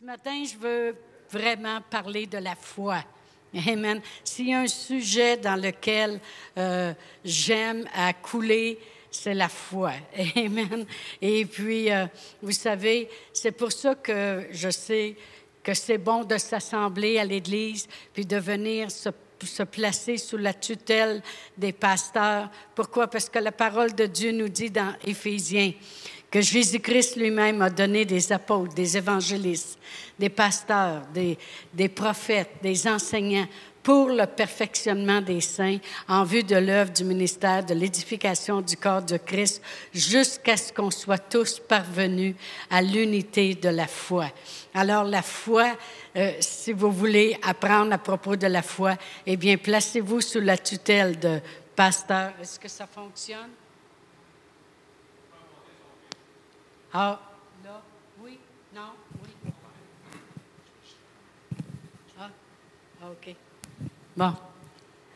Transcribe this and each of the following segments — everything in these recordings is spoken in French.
Ce matin, je veux vraiment parler de la foi. Amen. S'il y a un sujet dans lequel euh, j'aime à couler, c'est la foi. Amen. Et puis, euh, vous savez, c'est pour ça que je sais que c'est bon de s'assembler à l'Église, puis de venir se, se, placer sous la tutelle des pasteurs. Pourquoi? Parce que la parole de Dieu nous dit dans Éphésiens que Jésus-Christ lui-même a donné des apôtres, des évangélistes, des pasteurs, des, des prophètes, des enseignants pour le perfectionnement des saints en vue de l'œuvre du ministère de l'édification du corps de Christ jusqu'à ce qu'on soit tous parvenus à l'unité de la foi. Alors la foi, euh, si vous voulez apprendre à propos de la foi, eh bien placez-vous sous la tutelle de pasteur. Est-ce que ça fonctionne? Ah, là, oui, non, oui. Ah, OK. Bon.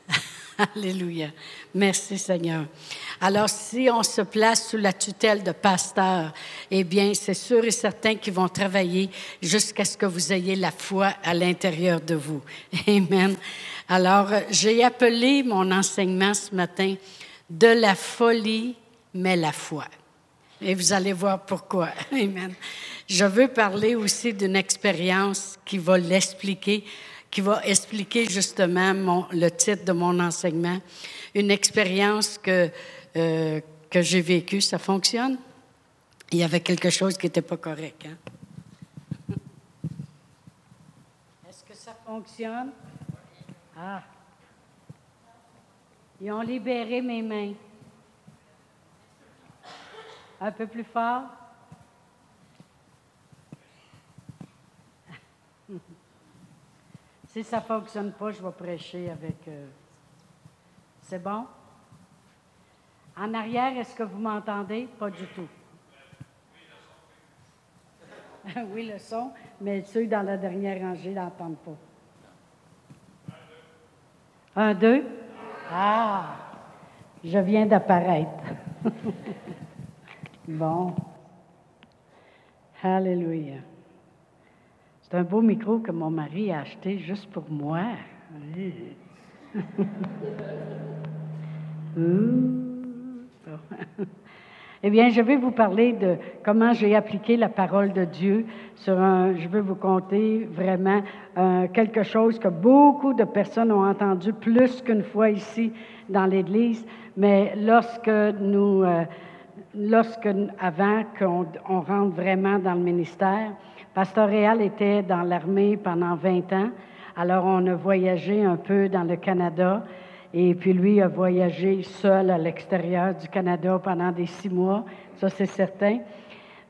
Alléluia. Merci Seigneur. Alors, si on se place sous la tutelle de pasteurs, eh bien, c'est sûr et certain qu'ils vont travailler jusqu'à ce que vous ayez la foi à l'intérieur de vous. Amen. Alors, j'ai appelé mon enseignement ce matin de la folie, mais la foi. Et vous allez voir pourquoi. Amen. Je veux parler aussi d'une expérience qui va l'expliquer, qui va expliquer justement le titre de mon enseignement. Une expérience que, euh, que j'ai vécue. Ça fonctionne? Il y avait quelque chose qui n'était pas correct. Hein? Est-ce que ça fonctionne? Ah. Ils ont libéré mes mains. Un peu plus fort. si ça ne fonctionne pas, je vais prêcher avec... Euh, c'est bon? En arrière, est-ce que vous m'entendez? Pas du tout. oui, le son, mais ceux dans la dernière rangée n'entendent pas. Un, deux? Ah, je viens d'apparaître. Bon. Alléluia. C'est un beau micro que mon mari a acheté juste pour moi. eh bien, je vais vous parler de comment j'ai appliqué la parole de Dieu sur un. Je veux vous conter vraiment euh, quelque chose que beaucoup de personnes ont entendu plus qu'une fois ici dans l'Église. Mais lorsque nous euh, lorsque, avant qu'on rentre vraiment dans le ministère, Pasteur Réal était dans l'armée pendant 20 ans. Alors, on a voyagé un peu dans le Canada. Et puis, lui a voyagé seul à l'extérieur du Canada pendant des six mois. Ça, c'est certain.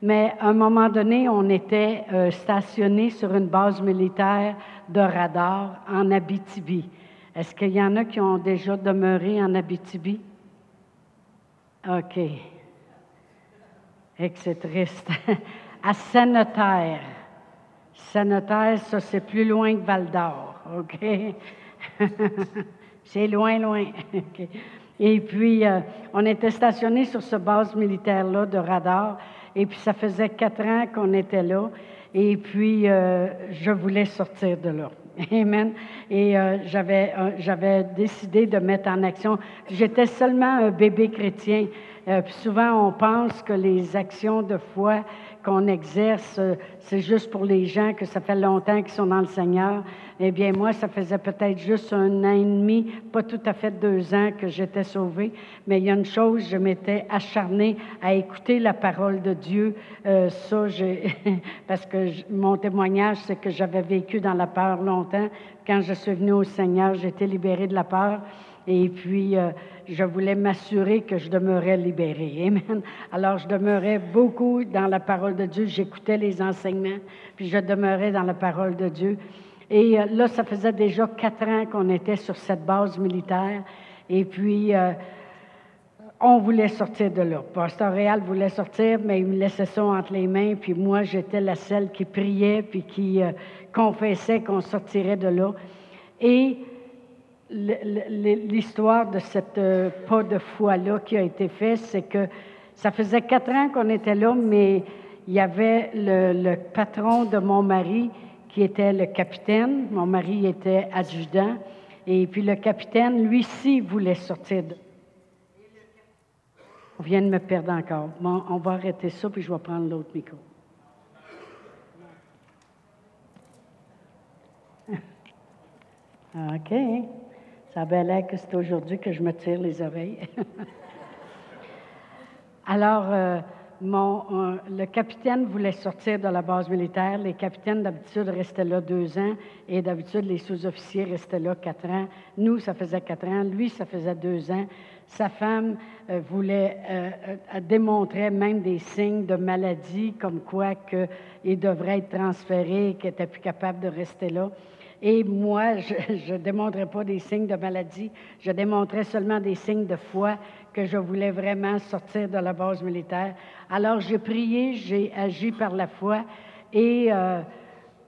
Mais à un moment donné, on était euh, stationné sur une base militaire de radar en Abitibi. Est-ce qu'il y en a qui ont déjà demeuré en Abitibi? OK et que c'est triste. à Sainte-Terre. Sainte-Terre, ça, c'est plus loin que Val d'Or, OK? c'est loin, loin. Et puis, euh, on était stationné sur ce base militaire-là de radar. Et puis, ça faisait quatre ans qu'on était là. Et puis, euh, je voulais sortir de là. Amen. Et euh, j'avais, j'avais décidé de mettre en action. J'étais seulement un bébé chrétien. Euh, souvent, on pense que les actions de foi qu'on exerce, euh, c'est juste pour les gens que ça fait longtemps qu'ils sont dans le Seigneur. Eh bien, moi, ça faisait peut-être juste un an et demi, pas tout à fait deux ans que j'étais sauvée. Mais il y a une chose, je m'étais acharnée à écouter la parole de Dieu. Euh, ça, parce que mon témoignage, c'est que j'avais vécu dans la peur longtemps. Quand je suis venue au Seigneur, j'étais libérée de la peur. Et puis, euh, je voulais m'assurer que je demeurais libérée. Amen. Alors, je demeurais beaucoup dans la parole de Dieu. J'écoutais les enseignements, puis je demeurais dans la parole de Dieu. Et euh, là, ça faisait déjà quatre ans qu'on était sur cette base militaire. Et puis, euh, on voulait sortir de là. Pasteur Réal voulait sortir, mais il me laissait ça entre les mains. Puis moi, j'étais la seule qui priait, puis qui confessait qu'on sortirait de là. Et l'histoire de cette euh, pas de foi-là qui a été fait, c'est que ça faisait quatre ans qu'on était là, mais il y avait le, patron de mon mari qui était le capitaine. Mon mari était adjudant. Et puis le capitaine, lui ci voulait sortir de... On vient de me perdre encore. Bon, on va arrêter ça, puis je vais prendre l'autre micro. OK. Ça avait l'air que c'est aujourd'hui que je me tire les oreilles. Alors, euh, euh, le capitaine voulait sortir de la base militaire. Les capitaines, d'habitude, restaient là deux ans et d'habitude, les sous-officiers restaient là quatre ans. Nous, ça faisait quatre ans. Lui, ça faisait deux ans. Sa femme euh, voulait, démontrer même des signes de maladie, comme quoi qu'il devrait être transféré, qu'il n'était plus capable de rester là. Et moi, je ne démontrais pas des signes de maladie, je démontrais seulement des signes de foi que je voulais vraiment sortir de la base militaire. Alors j'ai prié, j'ai agi par la foi et euh,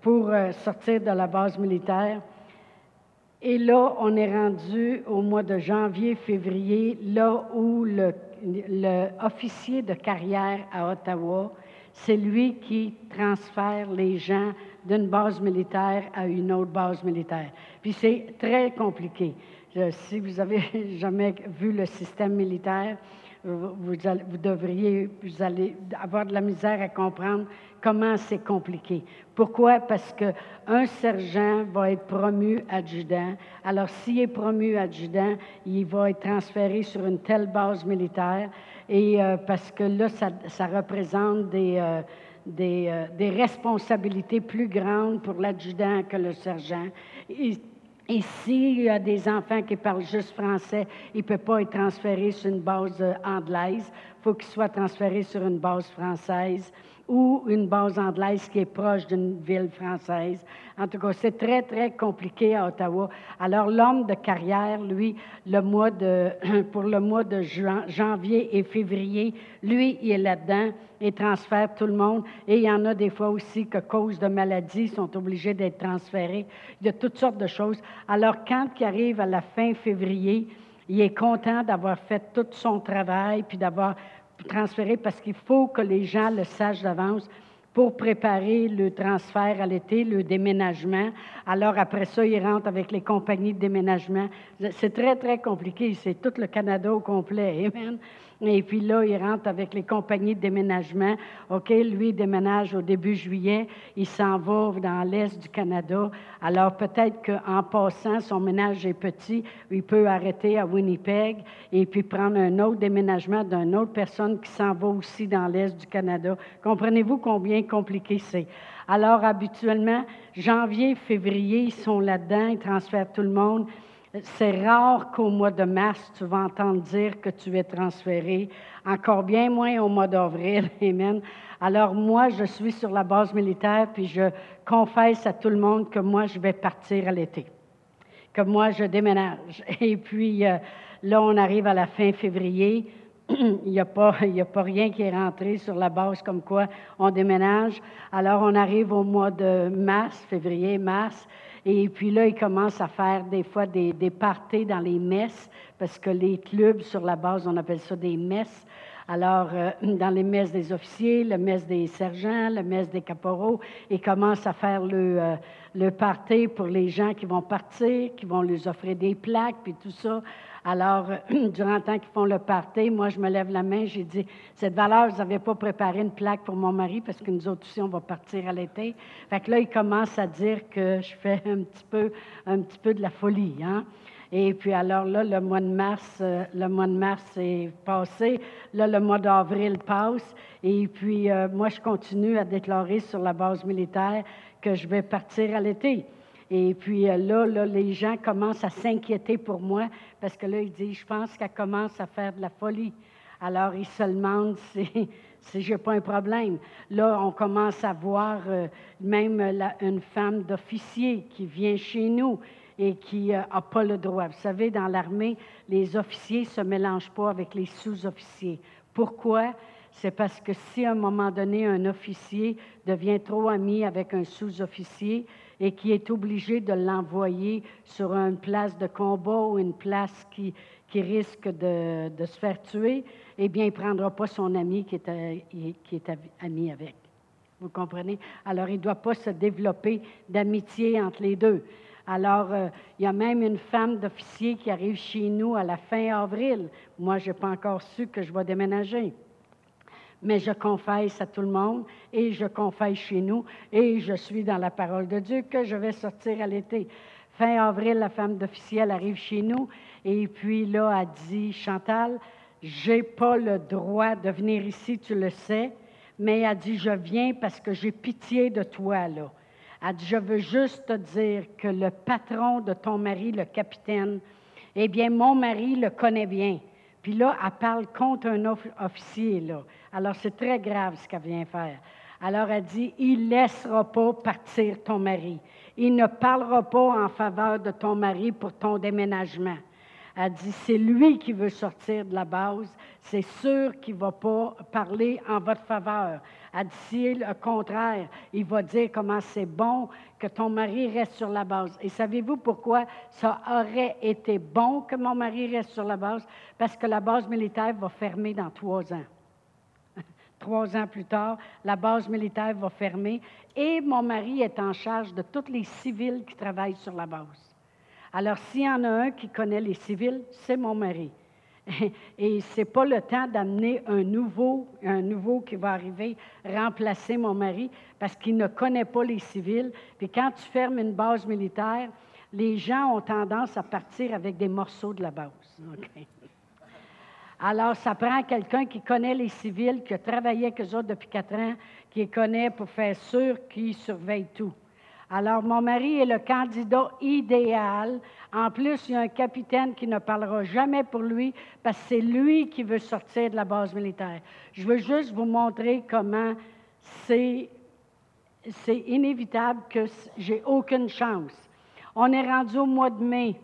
pour euh, sortir de la base militaire. Et là, on est rendu au mois de janvier, février, là où le, le officier de carrière à Ottawa, c'est lui qui transfère les gens d'une base militaire à une autre base militaire. Puis c'est très compliqué. si vous avez jamais vu le système militaire, vous, vous, devriez vous allez avoir de la misère à comprendre comment c'est compliqué. Pourquoi? Parce qu'un sergent va être promu adjudant. Alors, s'il est promu adjudant, il va être transféré sur une telle base militaire. Et euh, parce que là, ça, ça représente des, euh, euh, des, responsabilités plus grandes pour l'adjudant que le sergent. Et, s'il y a des enfants qui parlent juste français, il ne peut pas être transféré sur une base euh, anglaise. Il faut qu'il soit transféré sur une base française ou une base anglaise qui est proche d'une ville française. En tout cas, c'est très, très compliqué à Ottawa. Alors, l'homme de carrière, lui, le mois de, pour le mois de janvier et février, lui, il est là-dedans et transfère tout le monde. Et il y en a des fois aussi que, cause de maladie, sont obligés d'être transférés. Il y a toutes sortes de choses. Alors, quand il arrive à la fin février, il est content d'avoir fait tout son travail, puis d'avoir transférer parce qu'il faut que les gens le sachent d'avance pour préparer le transfert à l'été, le déménagement. Alors après ça, ils rentrent avec les compagnies de déménagement. C'est très, très compliqué. C'est tout le Canada au complet. Amen. Et puis là, il rentre avec les compagnies de déménagement. OK, lui, déménage au début juillet. Il s'en va dans l'est du Canada. Alors peut-être qu'en passant, son ménage est petit. Il peut arrêter à Winnipeg et puis prendre un autre déménagement d'une autre personne qui s'en va aussi dans l'est du Canada. Comprenez-vous combien compliqué c'est? Alors habituellement, janvier, février, ils sont là-dedans, ils transfèrent tout le monde. C'est rare qu'au mois de mars, tu vas entendre dire que tu es transféré, encore bien moins au mois d'avril. Amen. Alors moi, je suis sur la base militaire, puis je confesse à tout le monde que moi, je vais partir à l'été, que moi, je déménage. Et puis euh, là, on arrive à la fin février. il n'y a, a pas rien qui est rentré sur la base comme quoi on déménage. Alors, on arrive au mois de mars, février, mars. Et puis là, ils commencent à faire des fois des, parties dans les messes, parce que les clubs sur la base, on appelle ça des messes. Alors, euh, dans les messes des officiers, le messe des sergents, le messe des caporaux, ils commencent à faire le, euh, le party pour les gens qui vont partir, qui vont leur offrir des plaques, puis tout ça. Alors, durant le temps qu'ils font le party, moi, je me lève la main, j'ai dit, cette valeur, vous n'avez pas préparé une plaque pour mon mari parce que nous autres aussi, on va partir à l'été. Fait que là, il commence à dire que je fais un petit peu, un petit peu de la folie, hein. Et puis alors là, le mois de mars, euh, le mois de mars est passé. Là, le mois d'avril passe. Et puis euh, moi, je continue à déclarer sur la base militaire que je vais partir à l'été. Et puis euh, là, les gens commencent à s'inquiéter pour moi parce que là, ils disent, je pense qu'elle commence à faire de la folie. Alors, ils se demandent si, si je n'ai pas un problème. Là, on commence à voir même une femme d'officier qui vient chez nous et qui n'a euh, pas le droit. Vous savez, dans l'armée, les officiers ne se mélangent pas avec les sous-officiers. Pourquoi? C'est parce que si à un moment donné, un officier devient trop ami avec un sous-officier, et qui est obligé de l'envoyer sur une place de combat ou une place qui, qui risque de, de, se faire tuer, eh bien, il ne prendra pas son ami qui est, qui est ami avec. Vous comprenez? Alors, il ne doit pas se développer d'amitié entre les deux. Alors, euh, il y a même une femme d'officier qui arrive chez nous à la fin avril. Moi, je n'ai pas encore su que je vais déménager. Mais je confesse à tout le monde et je confesse chez nous et je suis dans la parole de Dieu que je vais sortir à l'été. Fin avril, la femme d'officier arrive chez nous et puis là, elle dit, Chantal, j'ai pas le droit de venir ici, tu le sais, mais elle dit, je viens parce que j'ai pitié de toi, là. Elle dit, je veux juste te dire que le patron de ton mari, le capitaine, eh bien, mon mari le connaît bien. Puis là, elle parle contre un officier, là. Alors, c'est très grave ce qu'elle vient faire. Alors, elle dit, il ne laissera pas partir ton mari. Il ne parlera pas en faveur de ton mari pour ton déménagement. Elle dit, c'est lui qui veut sortir de la base. C'est sûr qu'il ne va pas parler en votre faveur. Elle dit, si le contraire, il va dire comment c'est bon que ton mari reste sur la base. Et savez-vous pourquoi ça aurait été bon que mon mari reste sur la base? Parce que la base militaire va fermer dans trois ans. Trois ans plus tard, la base militaire va fermer et mon mari est en charge de tous les civils qui travaillent sur la base. Alors, s'il y en a un qui connaît les civils, c'est mon mari. Et ce n'est pas le temps d'amener un nouveau, un nouveau qui va arriver remplacer mon mari parce qu'il ne connaît pas les civils. Puis quand tu fermes une base militaire, les gens ont tendance à partir avec des morceaux de la base. Alors, ça prend quelqu'un qui connaît les civils, qui a travaillé avec eux autres depuis quatre ans, qui les connaît pour faire sûr qu'ils surveillent tout. Alors, mon mari est le candidat idéal. En plus, il y a un capitaine qui ne parlera jamais pour lui parce que c'est lui qui veut sortir de la base militaire. Je veux juste vous montrer comment c'est, inévitable que j'ai aucune chance. On est rendu au mois de mai.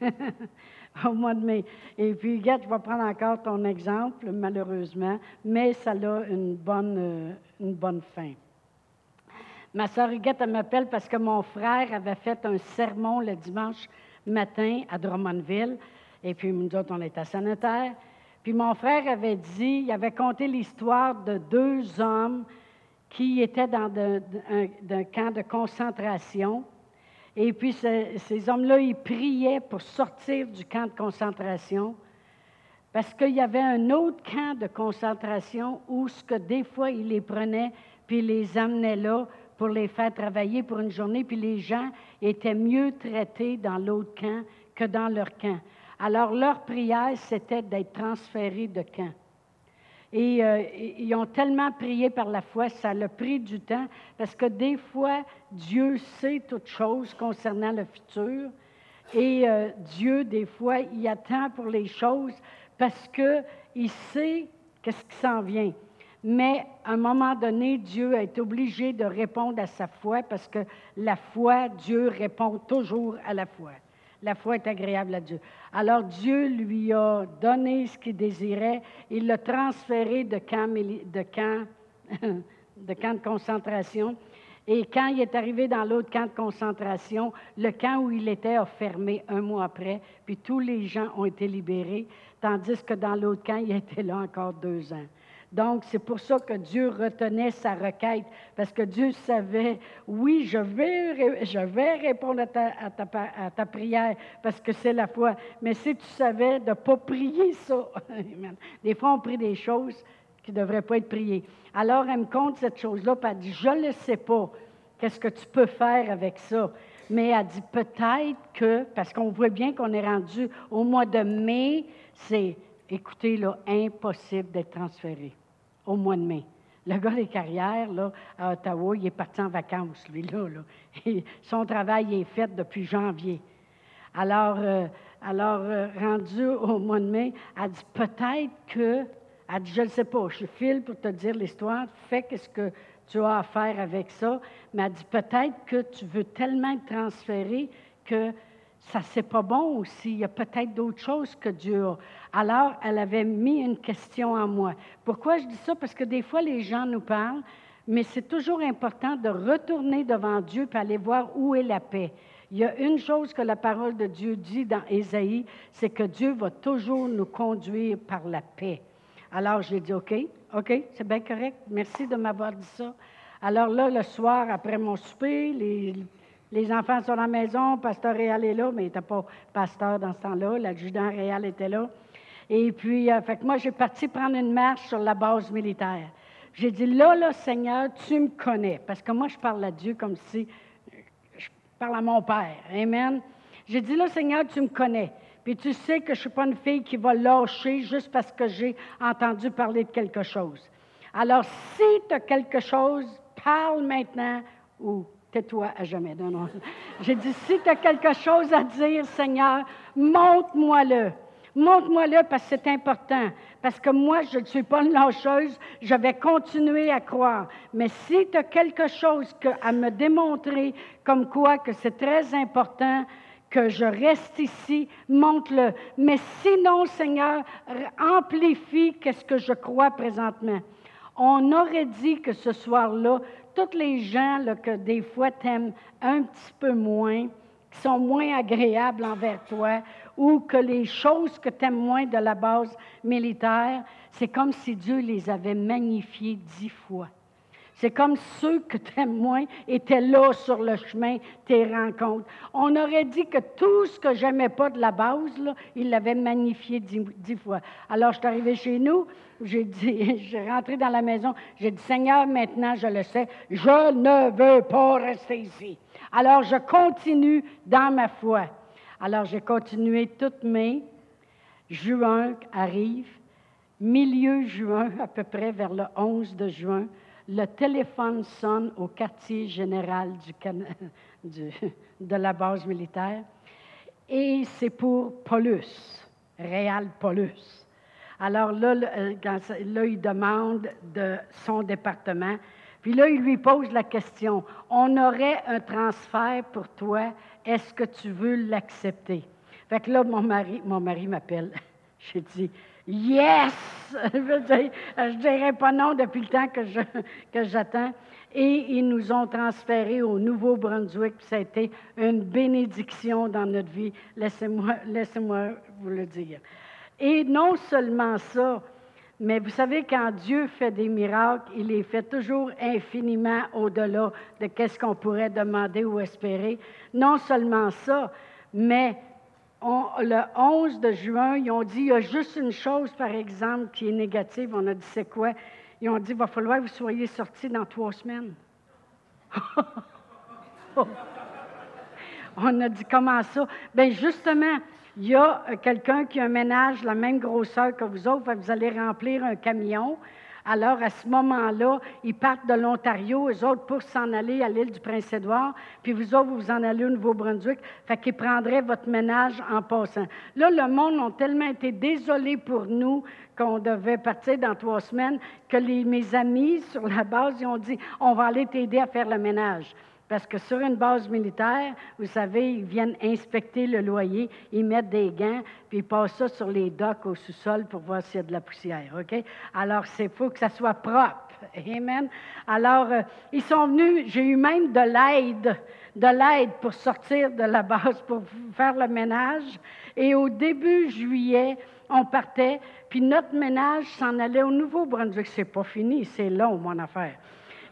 au mois de mai. Et puis, regarde, je vais prendre encore ton exemple, malheureusement, mais ça a une bonne, euh, une bonne fin. Ma soeur Huguette, m'appelle parce que mon frère avait fait un sermon le dimanche matin à Drummondville. Et puis, nous autres, on était sanitaire. Puis, mon frère avait dit, il avait conté l'histoire de deux hommes qui étaient dans un, camp de concentration. Et puis, ces hommes-là, ils priaient pour sortir du camp de concentration parce qu'il y avait un autre camp de concentration où ce que des fois, ils les prenaient puis les amenaient là pour les faire travailler pour une journée, puis les gens étaient mieux traités dans l'autre camp que dans leur camp. Alors leur prière, c'était d'être transférés de camp. Et euh, ils ont tellement prié par la foi, ça a pris du temps, parce que des fois, Dieu sait toutes choses concernant le futur. Et euh, Dieu, des fois, il attend pour les choses parce qu'il sait qu'est-ce qui s'en vient. Mais à un moment donné, Dieu est obligé de répondre à sa foi parce que la foi, Dieu répond toujours à la foi. La foi est agréable à Dieu. Alors Dieu lui a donné ce qu'il désirait. Il l'a transféré de camp, de, camp, de camp de concentration. Et quand il est arrivé dans l'autre camp de concentration, le camp où il était a fermé un mois après, puis tous les gens ont été libérés, tandis que dans l'autre camp, il était là encore deux ans. Donc, c'est pour ça que Dieu retenait sa requête, parce que Dieu savait, oui, je vais, répondre à ta, prière, parce que c'est la foi. Mais si tu savais de ne pas prier ça, des fois, on prie des choses qui ne devraient pas être priées. Alors, elle me compte cette chose-là, puis elle dit, je ne le sais pas, qu'est-ce que tu peux faire avec ça? Mais elle dit, peut-être que, parce qu'on voit bien qu'on est rendu au mois de mai, c'est, écoutez, là, impossible d'être transféré au mois de mai. Le gars des carrières, là, à Ottawa, il est parti en vacances, lui-là. son travail est fait depuis janvier. Alors, euh, alors euh, rendu au mois de mai, elle dit peut-être que, elle dit, je ne sais pas, je file pour te dire l'histoire, fais ce que tu as à faire avec ça, mais elle dit peut-être que tu veux tellement te transférer que ça, c'est pas bon aussi. Il y a peut-être d'autres choses que Dieu. Alors, elle avait mis une question en moi. Pourquoi je dis ça? Parce que des fois, les gens nous parlent, mais c'est toujours important de retourner devant Dieu et aller voir où est la paix. Il y a une chose que la parole de Dieu dit dans Ésaïe, c'est que Dieu va toujours nous conduire par la paix. Alors, j'ai dit, OK, OK, c'est bien correct. Merci de m'avoir dit ça. Alors là, le soir, après mon souper, les, les enfants sont à la maison, pasteur Réal est là, mais il n'était pas pasteur dans ce temps-là, l'adjudant Réal était là. Et puis, euh, fait que moi, j'ai parti prendre une marche sur la base militaire. J'ai dit, là, là, Seigneur, tu me connais. Parce que moi, je parle à Dieu comme si je parle à mon Père. Amen. J'ai dit, là, Seigneur, tu me connais. Puis tu sais que je ne suis pas une fille qui va lâcher juste parce que j'ai entendu parler de quelque chose. Alors, si tu as quelque chose, parle maintenant ou tais-toi à jamais. Non. J'ai dit, si tu as quelque chose à dire, Seigneur, montre-moi-le. Montre-moi-le parce que c'est important. Parce que moi, je ne suis pas une lâcheuse, je vais continuer à croire. Mais si tu as quelque chose à me démontrer comme quoi que c'est très important, que je reste ici, montre-le. Mais sinon, Seigneur, amplifie qu'est-ce que je crois présentement. On aurait dit que ce soir-là, tous les gens que des fois t'aiment un petit peu moins, qui sont moins agréables envers toi, ou que les choses que tu aimes moins de la base militaire, c'est comme si Dieu les avait magnifiées dix fois. C'est comme ceux que tu aimes moins étaient là sur le chemin, tes rencontres. On aurait dit que tout ce que j'aimais pas de la base, il l'avait magnifié dix, fois. Alors, je suis arrivée chez nous, j'ai dit, j'ai rentré dans la maison, j'ai dit, Seigneur, maintenant je le sais, je ne veux pas rester ici. Alors, je continue dans ma foi. Alors, j'ai continué toute mai. Juin arrive. Milieu juin, à peu près vers le 11 de juin, le téléphone sonne au quartier général de la base militaire et c'est pour Paulus, Réal Paulus. Alors là, euh, là, il demande de son département, puis là, il lui pose la question, on aurait un transfert pour toi, est-ce que tu veux l'accepter? Fait que là, mon mari, mon mari m'appelle. J'ai dit, Yes! je ne dirais pas non depuis le temps que, je, j'attends. Et ils nous ont transférés au Nouveau-Brunswick. Ça a été une bénédiction dans notre vie. Laissez-moi, laissez-moi vous le dire. Et non seulement ça, mais vous savez, quand Dieu fait des miracles, il les fait toujours infiniment au-delà de ce qu'on pourrait demander ou espérer. Non seulement ça, mais le 11 de juin, ils ont dit, il y a juste une chose, par exemple, qui est négative. On a dit, c'est quoi? Ils ont dit, il va falloir que vous soyez sortis dans trois semaines. On a dit, comment ça? Bien, justement, il y a quelqu'un qui a un ménage la même grosseur que vous autres, vous allez remplir un camion. Alors, à ce moment-là, ils partent de l'Ontario, eux autres, pour s'en aller à l'île du Prince-Édouard, puis vous autres, vous en allez au Nouveau-Brunswick, fait qu'ils prendraient votre ménage en passant. Là, le monde a tellement été désolé pour nous qu'on devait partir dans trois semaines que mes amis, sur la base, ils ont dit, on va aller t'aider à faire le ménage. Parce que sur une base militaire, vous savez, ils viennent inspecter le loyer, ils mettent des gants, puis ils passent ça sur les docks au sous-sol pour voir s'il y a de la poussière. OK? Alors, c'est faut que ça soit propre. Amen. Alors, euh, ils sont venus, j'ai eu même de l'aide, de l'aide pour sortir de la base, pour faire le ménage. Et au début juillet, on partait, puis notre ménage s'en allait au Nouveau-Brunswick. C'est pas fini, c'est long, mon affaire.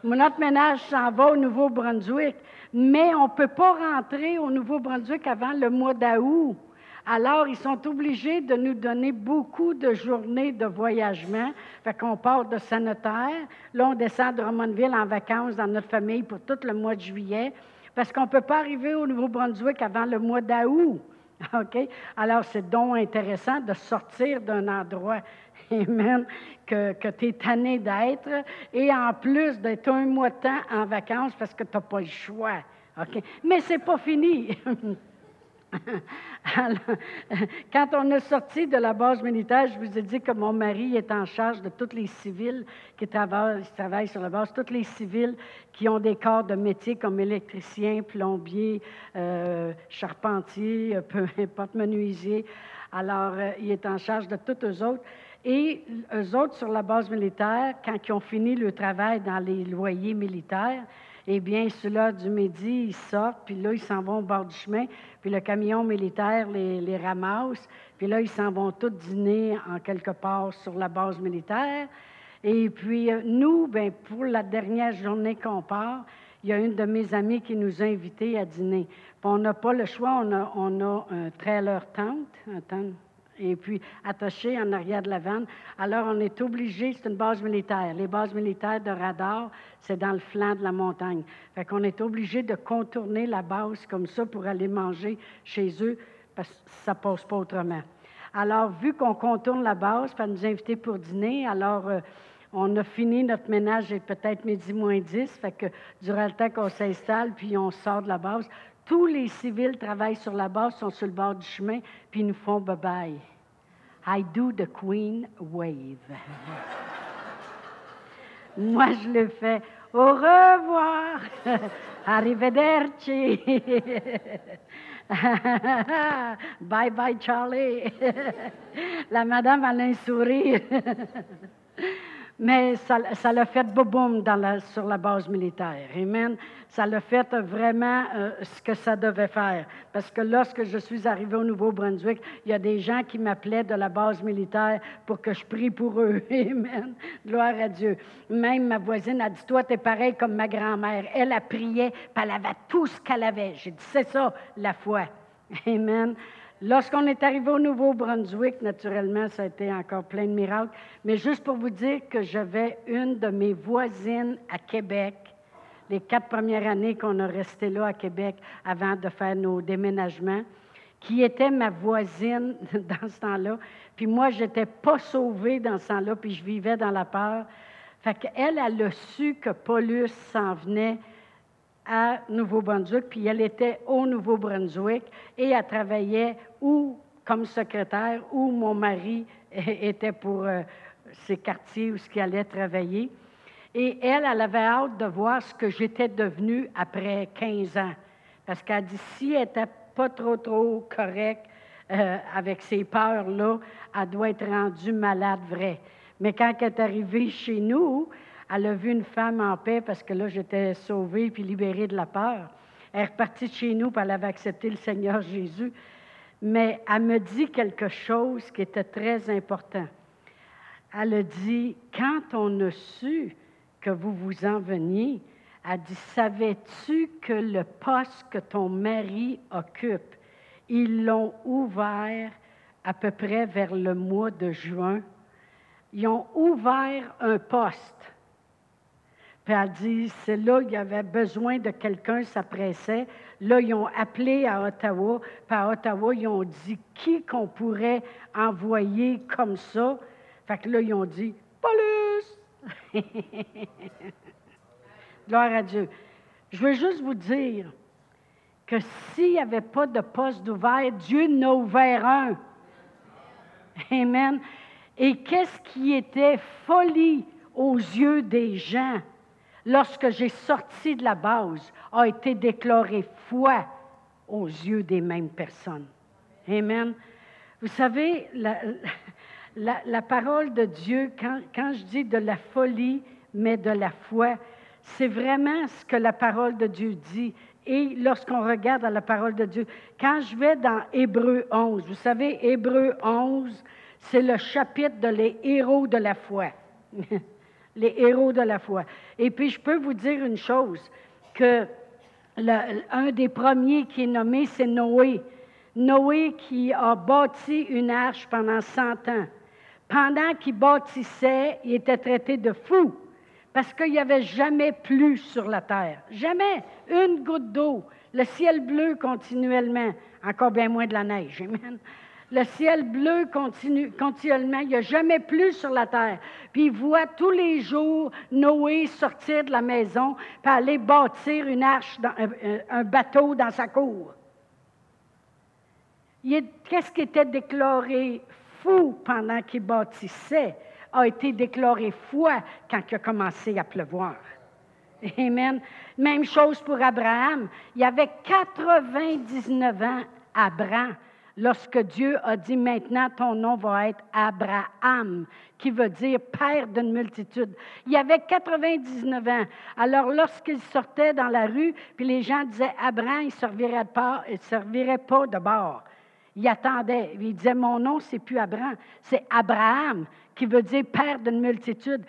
Notre ménage s'en va au Nouveau-Brunswick, mais on ne peut pas rentrer au Nouveau-Brunswick avant le mois d'août. Alors, ils sont obligés de nous donner beaucoup de journées de voyagement. Fait qu'on part de Sanitaire. Là, on descend de Drummondville en vacances dans notre famille pour tout le mois de juillet. Parce qu'on ne peut pas arriver au Nouveau-Brunswick avant le mois d'août. Alors, c'est donc intéressant de sortir d'un endroit Amen, que, que tu es tanné d'être, et en plus d'être un mois de temps en vacances parce que tu n'as pas le choix. OK? Mais ce n'est pas fini. quand on est sorti de la base militaire, je vous ai dit que mon mari est en charge de tous les civils qui travaillent, sur la base, tous les civils qui ont des corps de métier comme électricien, plombier, euh, charpentier, peu importe, menuisier. Alors, euh, il est en charge de tous eux autres. Et eux autres, sur la base militaire, quand ils ont fini le travail dans les loyers militaires, eh bien, ceux-là du midi, ils sortent, puis là, ils s'en vont au bord du chemin, puis le camion militaire les, ramasse, puis là, ils s'en vont tous dîner en quelque part sur la base militaire. Et puis, euh, nous, ben, pour la dernière journée qu'on part, il y a une de mes amies qui nous a invités à dîner. Puis on n'a pas le choix, on a, on a un trailer tente, un tente, et puis attaché en arrière de la vanne. Alors, on est obligé, c'est une base militaire. Les bases militaires de radar, c'est dans le flanc de la montagne. Fait qu'on est obligé de contourner la base comme ça pour aller manger chez eux, parce que ça passe pas autrement. Alors, vu qu'on contourne la base, elle nous a invités pour dîner, alors euh, on a fini notre ménage, et peut-être midi moins 10, fait que durant le temps qu'on s'installe, puis on sort de la base, tous les civils travaillent sur la base, sont sur le bord du chemin, puis ils nous font bye-bye. I do the Queen wave. Moi, je le fais. Au revoir. Arrivederci. bye bye, Charlie. La madame a un sourire. Mais ça, l'a fait boum dans la, sur la base militaire. Amen. Ça l'a fait vraiment euh, ce que ça devait faire. Parce que lorsque je suis arrivé au Nouveau-Brunswick, il y a des gens qui m'appelaient de la base militaire pour que je prie pour eux. Amen. Gloire à Dieu. Même ma voisine a dit Toi, tu es pareil comme ma grand-mère. Elle a prié, puis elle avait tout ce qu'elle avait. J'ai dit C'est ça, la foi. Amen. Lorsqu'on est arrivé au Nouveau-Brunswick, naturellement, ça a été encore plein de miracles. Mais juste pour vous dire que j'avais une de mes voisines à Québec, les quatre premières années qu'on a resté là à Québec avant de faire nos déménagements, qui était ma voisine dans ce temps-là. Puis moi, je n'étais pas sauvée dans ce temps-là, puis je vivais dans la peur. Fait qu'elle, elle a su que Paulus s'en venait à Nouveau-Brunswick, puis elle était au Nouveau-Brunswick et elle travaillait ou comme secrétaire ou mon mari était pour euh, ces quartiers où ce qui allait travailler. Et elle, elle avait hâte de voir ce que j'étais devenue après 15 ans. Parce qu'elle dit, si elle n'était pas trop, trop correcte euh, avec ces peurs-là, elle doit être rendue malade vrai. Mais quand elle est arrivée chez nous, elle a vu une femme en paix parce que là, j'étais sauvée puis libérée de la peur. Elle est repartie de chez nous, puis elle avait accepté le Seigneur Jésus. Mais elle me dit quelque chose qui était très important. Elle a dit, quand on a su que vous vous en veniez, elle dit, savais-tu que le poste que ton mari occupe, ils l'ont ouvert à peu près vers le mois de juin? Ils ont ouvert un poste puis elle dit, c'est là il y avait besoin de quelqu'un, ça pressait. Là, ils ont appelé à Ottawa. Puis à Ottawa, ils ont dit qui qu'on pourrait envoyer comme ça? Fait que là, ils ont dit, Paulus! Gloire à Dieu. Je veux juste vous dire que s'il n'y avait pas de poste ouvert, Dieu n'a ouvert un. Amen. Et qu'est-ce qui était folie aux yeux des gens? Lorsque j'ai sorti de la base, a été déclaré foi aux yeux des mêmes personnes. Amen. Vous savez, la, parole de Dieu, quand, quand, je dis de la folie, mais de la foi, c'est vraiment ce que la parole de Dieu dit. Et lorsqu'on regarde à la parole de Dieu, quand je vais dans Hébreu 11, vous savez, Hébreu 11, c'est le chapitre de les héros de la foi. les héros de la foi. Et puis, je peux vous dire une chose, que un des premiers qui est nommé, c'est Noé. Noé qui a bâti une arche pendant 100 ans. Pendant qu'il bâtissait, il était traité de fou parce qu'il n'y avait jamais plu sur la terre. Jamais une goutte d'eau. Le ciel bleu continuellement, encore bien moins de la neige. Amen. Le ciel bleu continue, continuellement. Il n'y a jamais plus sur la terre. Puis il voit tous les jours Noé sortir de la maison puis aller bâtir une arche, un, bateau dans sa cour. Qu'est-ce qui était déclaré fou pendant qu'il bâtissait a été déclaré foi quand il a commencé à pleuvoir. Amen. Même chose pour Abraham. Il avait 99 ans, Abraham lorsque Dieu a dit maintenant ton nom va être Abraham, qui veut dire père d'une multitude. Il avait 99 ans. Alors lorsqu'il sortait dans la rue, puis les gens disaient Abraham, il ne servirait pas, il servirait pas de bord. Il attendait. Il disait mon nom, c'est plus Abraham, c'est Abraham, qui veut dire père d'une multitude.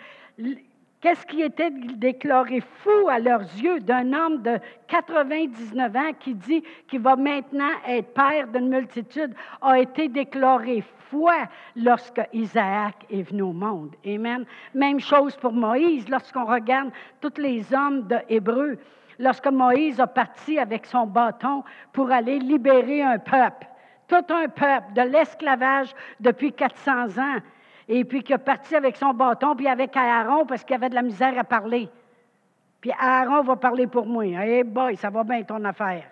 Qu'est-ce qui était déclaré fou à leurs yeux d'un homme de 99 ans qui dit qu'il va maintenant être père d'une multitude a été déclaré foi lorsque Isaac est venu au monde. Amen. Même chose pour Moïse lorsqu'on regarde tous les hommes de Hébreu. Lorsque Moïse a parti avec son bâton pour aller libérer un peuple, tout un peuple de l'esclavage depuis 400 ans et puis qui est parti avec son bâton, puis avec Aaron parce qu'il avait de la misère à parler. Puis Aaron va parler pour moi. Hey boy, ça va bien ton affaire.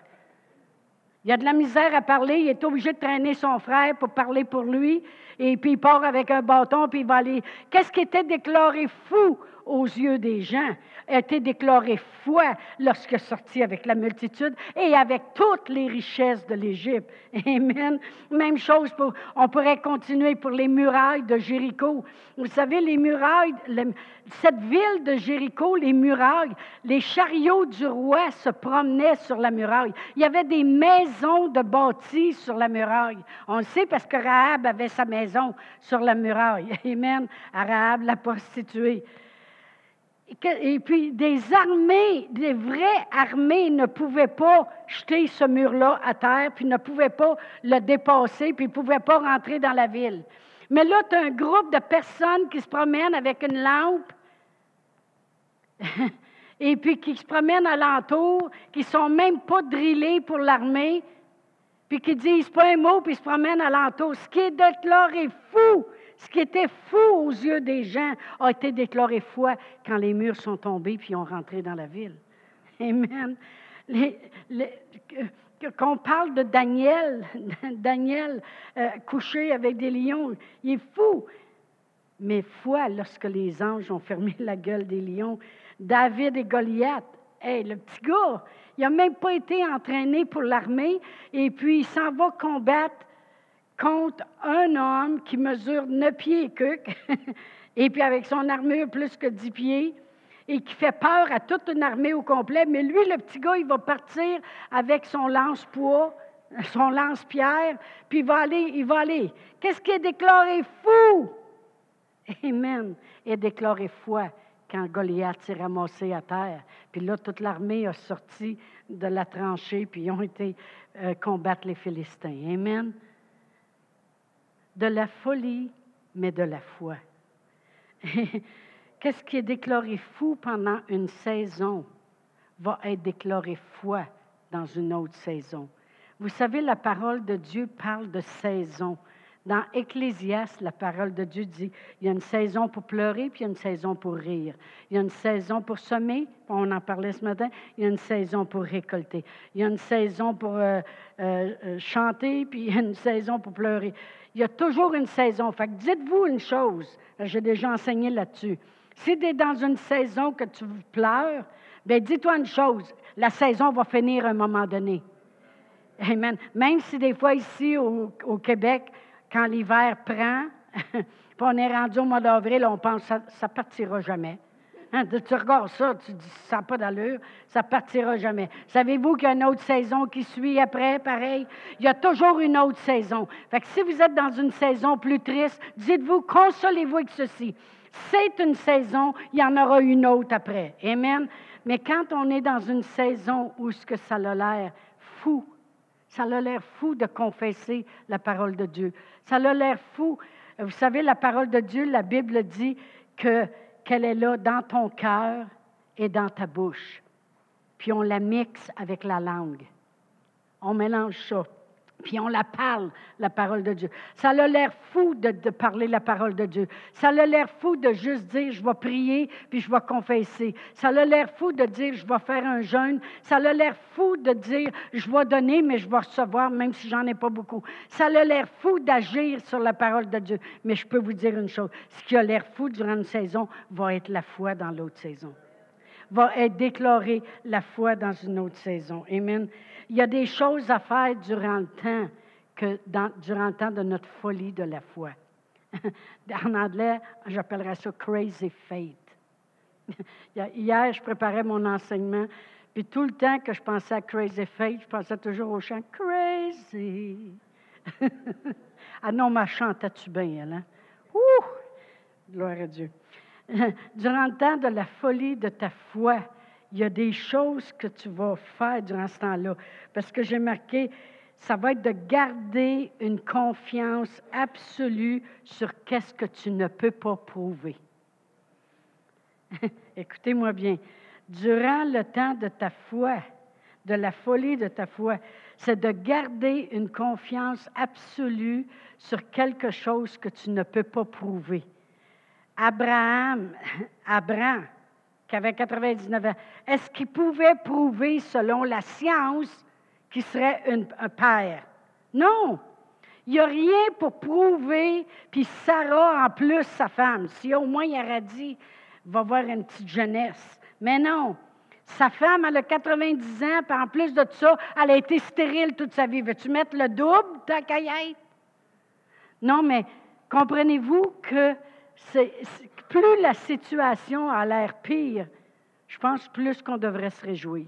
Il a de la misère à parler, il est obligé de traîner son frère pour parler pour lui, et puis il part avec un bâton, puis il va aller. Qu'est-ce qui était déclaré fou aux yeux des gens, a été déclaré foi lorsque sorti avec la multitude et avec toutes les richesses de l'Égypte. Amen. Même chose pour, on pourrait continuer pour les murailles de Jéricho. Vous savez, les murailles, cette ville de Jéricho, les murailles, les chariots du roi se promenaient sur la muraille. Il y avait des maisons de bâties sur la muraille. On le sait parce que Rahab avait sa maison sur la muraille. Amen. Rahab, la prostituée. Et puis des armées, des vraies armées ne pouvaient pas jeter ce mur-là à terre, puis ne pouvaient pas le dépasser, puis ne pouvaient pas rentrer dans la ville. Mais là, tu as un groupe de personnes qui se promènent avec une lampe, et puis qui se promènent alentour, qui sont même pas drillés pour l'armée, puis qui disent pas un mot, puis se promènent alentour. Ce qui est déclaré fou, ce qui était fou aux yeux des gens a été déclaré foi quand les murs sont tombés puis ont rentré dans la ville. Amen. qu'on parle de Daniel, Daniel euh, couché avec des lions, il est fou. Mais foi lorsque les anges ont fermé la gueule des lions. David et Goliath, hey, le petit gars, il n'a même pas été entraîné pour l'armée et puis il s'en va combattre contre un homme qui mesure 9 pieds et cuc, et puis avec son armure plus que 10 pieds, et qui fait peur à toute une armée au complet. Mais lui, le petit gars, il va partir avec son lance-poids, son lance-pierre, puis il va aller, il va aller. Qu'est-ce qui est déclaré fou? Amen. Est déclaré foi quand Goliath s'est ramassé à terre. Puis là, toute l'armée a sorti de la tranchée, puis ils ont été euh, combattre les Philistins. Amen de la folie, mais de la foi. Qu'est-ce qui est déclaré fou pendant une saison va être déclaré foi dans une autre saison. Vous savez, la parole de Dieu parle de saison. Dans Ecclésiaste, la parole de Dieu dit, il y a une saison pour pleurer, puis il y a une saison pour rire. Il y a une saison pour semer, on en parlait ce matin, il y a une saison pour récolter. Il y a une saison pour euh, euh, euh, chanter, puis il y a une saison pour pleurer. Il y a toujours une saison. Fait dites-vous une chose, j'ai déjà enseigné là-dessus. Si tu es dans une saison que tu pleures, bien dis-toi une chose, la saison va finir à un moment donné. Amen. Même si des fois ici au, Québec, quand l'hiver prend, on est rendu au mois d'avril, on pense que ça ne partira jamais. Hein, tu regardes ça, tu dis, ça n'a pas d'allure, ça partira jamais. Savez-vous qu'il y a une autre saison qui suit après, pareil? Il y a toujours une autre saison. Fait si vous êtes dans une saison plus triste, dites-vous, consolez-vous avec ceci. C'est une saison, il y en aura une autre après. Amen. Mais quand on est dans une saison où ce que ça a l'air fou, ça a l'air fou de confesser la parole de Dieu. Ça a l'air fou. Vous savez, la parole de Dieu, la Bible dit que qu'elle est là dans ton cœur et dans ta bouche. Puis on la mixe avec la langue. On mélange ça. Puis on la parle, la parole de Dieu. Ça a l'air fou de, parler la parole de Dieu. Ça a l'air fou de juste dire, je vais prier, puis je vais confesser. Ça a l'air fou de dire, je vais faire un jeûne. Ça a l'air fou de dire, je vais donner, mais je vais recevoir, même si j'en ai pas beaucoup. Ça a l'air fou d'agir sur la parole de Dieu. Mais je peux vous dire une chose, ce qui a l'air fou durant une saison va être la foi dans l'autre saison. Va être déclaré la foi dans une autre saison. Amen. Il y a des choses à faire durant le temps, que durant le temps de notre folie de la foi. en anglais, j'appellerais ça crazy faith. Hier, je préparais mon enseignement, puis tout le temps que je pensais à crazy faith, je pensais toujours au chant crazy. ah non, ma chantais-tu bien, elle, hein? Ouh! Gloire à Dieu. durant le temps de la folie de ta foi, il y a des choses que tu vas faire durant ce temps-là. Parce que j'ai marqué, ça va être de garder une confiance absolue sur qu'est-ce que tu ne peux pas prouver. Écoutez-moi bien. Durant le temps de ta foi, de la folie de ta foi, c'est de garder une confiance absolue sur quelque chose que tu ne peux pas prouver. Abraham, Abraham, qui avait 99 ans, est-ce qu'il pouvait prouver selon la science qu'il serait un père? Non. Il n'y a rien pour prouver, puis Sarah en plus, sa femme. Si au moins il aurait dit, va voir une petite jeunesse. Mais non. Sa femme, elle a 90 ans, puis en plus de ça, elle a été stérile toute sa vie. Veux-tu mettre le double, ta caillette? Non, mais comprenez-vous que plus la situation a l'air pire, je pense plus qu'on devrait se réjouir.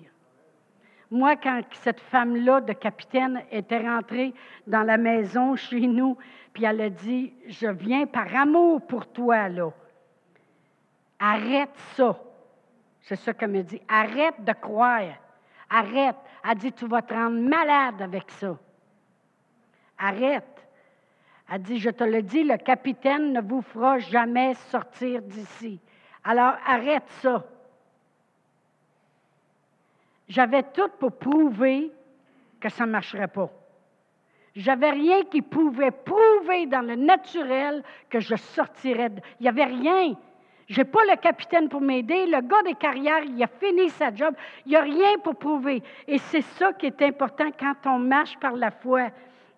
Moi, quand cette femme-là de capitaine était rentrée dans la maison chez nous, puis elle a dit, je viens par amour pour toi, là. Arrête ça. C'est ça qu'elle me dit. Arrête de croire. Arrête. Elle dit, tu vas te rendre malade avec ça. Arrête. Elle dit, je te le dis, le capitaine ne vous fera jamais sortir d'ici. Alors arrête ça. J'avais tout pour prouver que ça ne marcherait pas. J'avais rien qui pouvait prouver dans le naturel que je sortirais. Il n'y avait rien. Je n'ai pas le capitaine pour m'aider. Le gars des carrières, il a fini sa job. Il n'y a rien pour prouver. Et c'est ça qui est important quand on marche par la foi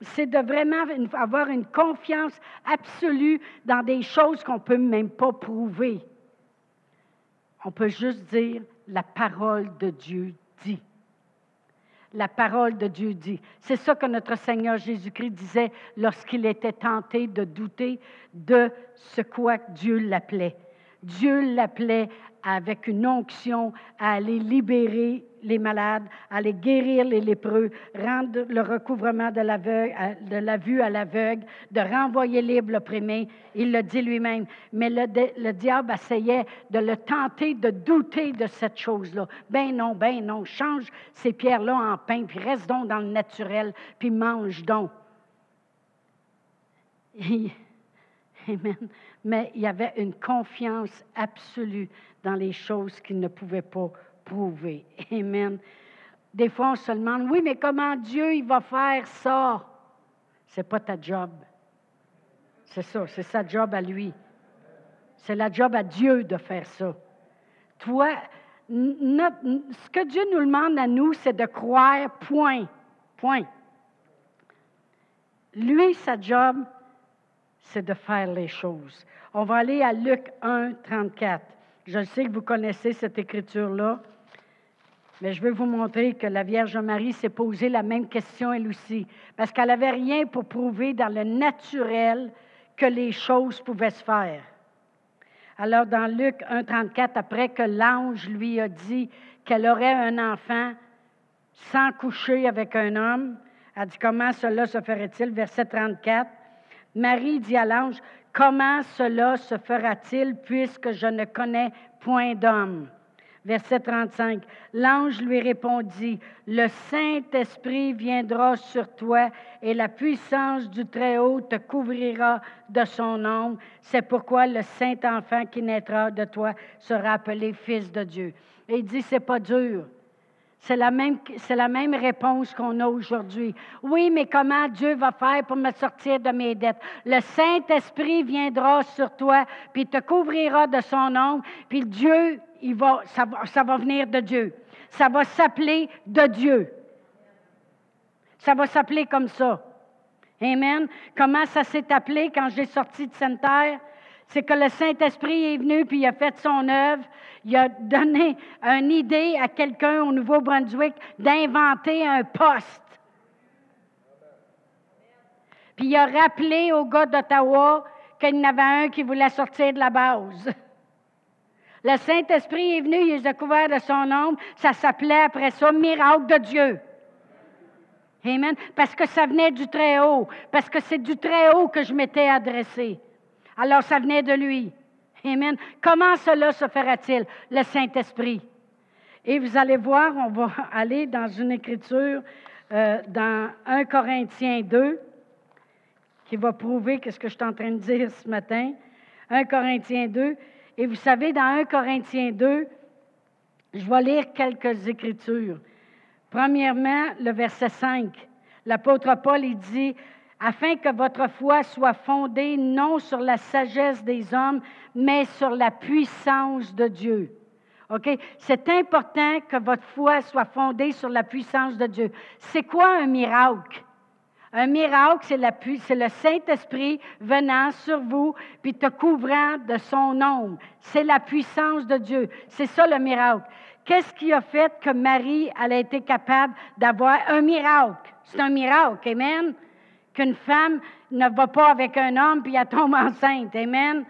c'est de vraiment avoir une confiance absolue dans des choses qu'on ne peut même pas prouver. On peut juste dire la parole de Dieu dit. La parole de Dieu dit. C'est ça que notre Seigneur Jésus-Christ disait lorsqu'il était tenté de douter de ce quoi Dieu l'appelait. Dieu l'appelait avec une onction à aller libérer les malades, à aller guérir les lépreux, rendre le recouvrement de, la vue à l'aveugle, de renvoyer libre l'opprimé. Il le dit lui-même. Mais le, le, diable essayait de le tenter de douter de cette chose-là. Ben non, ben non, change ces pierres-là en pain, puis reste donc dans le naturel, puis mange donc. Amen. Mais il y avait une confiance absolue dans les choses qu'il ne pouvait pas prouver. Amen. Des fois, on se demande, oui, mais comment Dieu il va faire ça? C'est pas ta job. C'est ça, c'est sa job à lui. C'est la job à Dieu de faire ça. Toi, ce que Dieu nous demande à nous, c'est de croire, point. Point. Lui, sa job, c'est de faire les choses. On va aller à Luc 1, 34. Je sais que vous connaissez cette écriture-là, mais je veux vous montrer que la Vierge Marie s'est posé la même question elle aussi, parce qu'elle n'avait rien pour prouver dans le naturel que les choses pouvaient se faire. Alors, dans Luc 1, 34, après que l'ange lui a dit qu'elle aurait un enfant sans coucher avec un homme, elle dit Comment cela se ferait-il Verset 34. Marie dit à l'ange Comment cela se fera-t-il puisque je ne connais point d'homme? Verset 35. L'ange lui répondit, Le Saint-Esprit viendra sur toi et la puissance du Très-Haut te couvrira de son ombre. C'est pourquoi le Saint-Enfant qui naîtra de toi sera appelé Fils de Dieu. Et il dit, c'est pas dur. C'est la, même, réponse qu'on a aujourd'hui. Oui, mais comment Dieu va faire pour me sortir de mes dettes? Le Saint-Esprit viendra sur toi, puis te couvrira de son ombre, puis Dieu, il va, ça, va, ça va venir de Dieu. Ça va s'appeler de Dieu. Ça va s'appeler comme ça. Amen. Comment ça s'est appelé quand j'ai sorti de Sainte-Terre? c'est que le Saint-Esprit est venu puis il a fait son œuvre. Il a donné une idée à quelqu'un au Nouveau-Brunswick d'inventer un poste. Puis il a rappelé au gars d'Ottawa qu'il y en avait un qui voulait sortir de la base. Le Saint-Esprit est venu, il les a couverts de son ombre. Ça s'appelait après ça miracle de Dieu. Amen. Parce que ça venait du Très-Haut. Parce que c'est du Très-Haut que je m'étais adressé. Alors ça venait de lui. Amen. Comment cela se fera-t-il? Le Saint-Esprit. Et vous allez voir, on va aller dans une écriture euh, dans 1 Corinthiens 2 qui va prouver ce que je suis en train de dire ce matin. 1 Corinthiens 2. Et vous savez, dans 1 Corinthiens 2, je vais lire quelques écritures. Premièrement, le verset 5. L'apôtre Paul, il dit, afin que votre foi soit fondée non sur la sagesse des hommes, mais sur la puissance de Dieu. OK? C'est important que votre foi soit fondée sur la puissance de Dieu. C'est quoi un miracle? Un miracle, c'est, le Saint-Esprit venant sur vous puis te couvrant de son ombre. C'est la puissance de Dieu. C'est ça le miracle. Qu'est-ce qui a fait que Marie elle a été capable d'avoir un miracle? C'est un miracle, Amen? Qu'une femme ne va pas avec un homme puis elle tombe enceinte, Amen.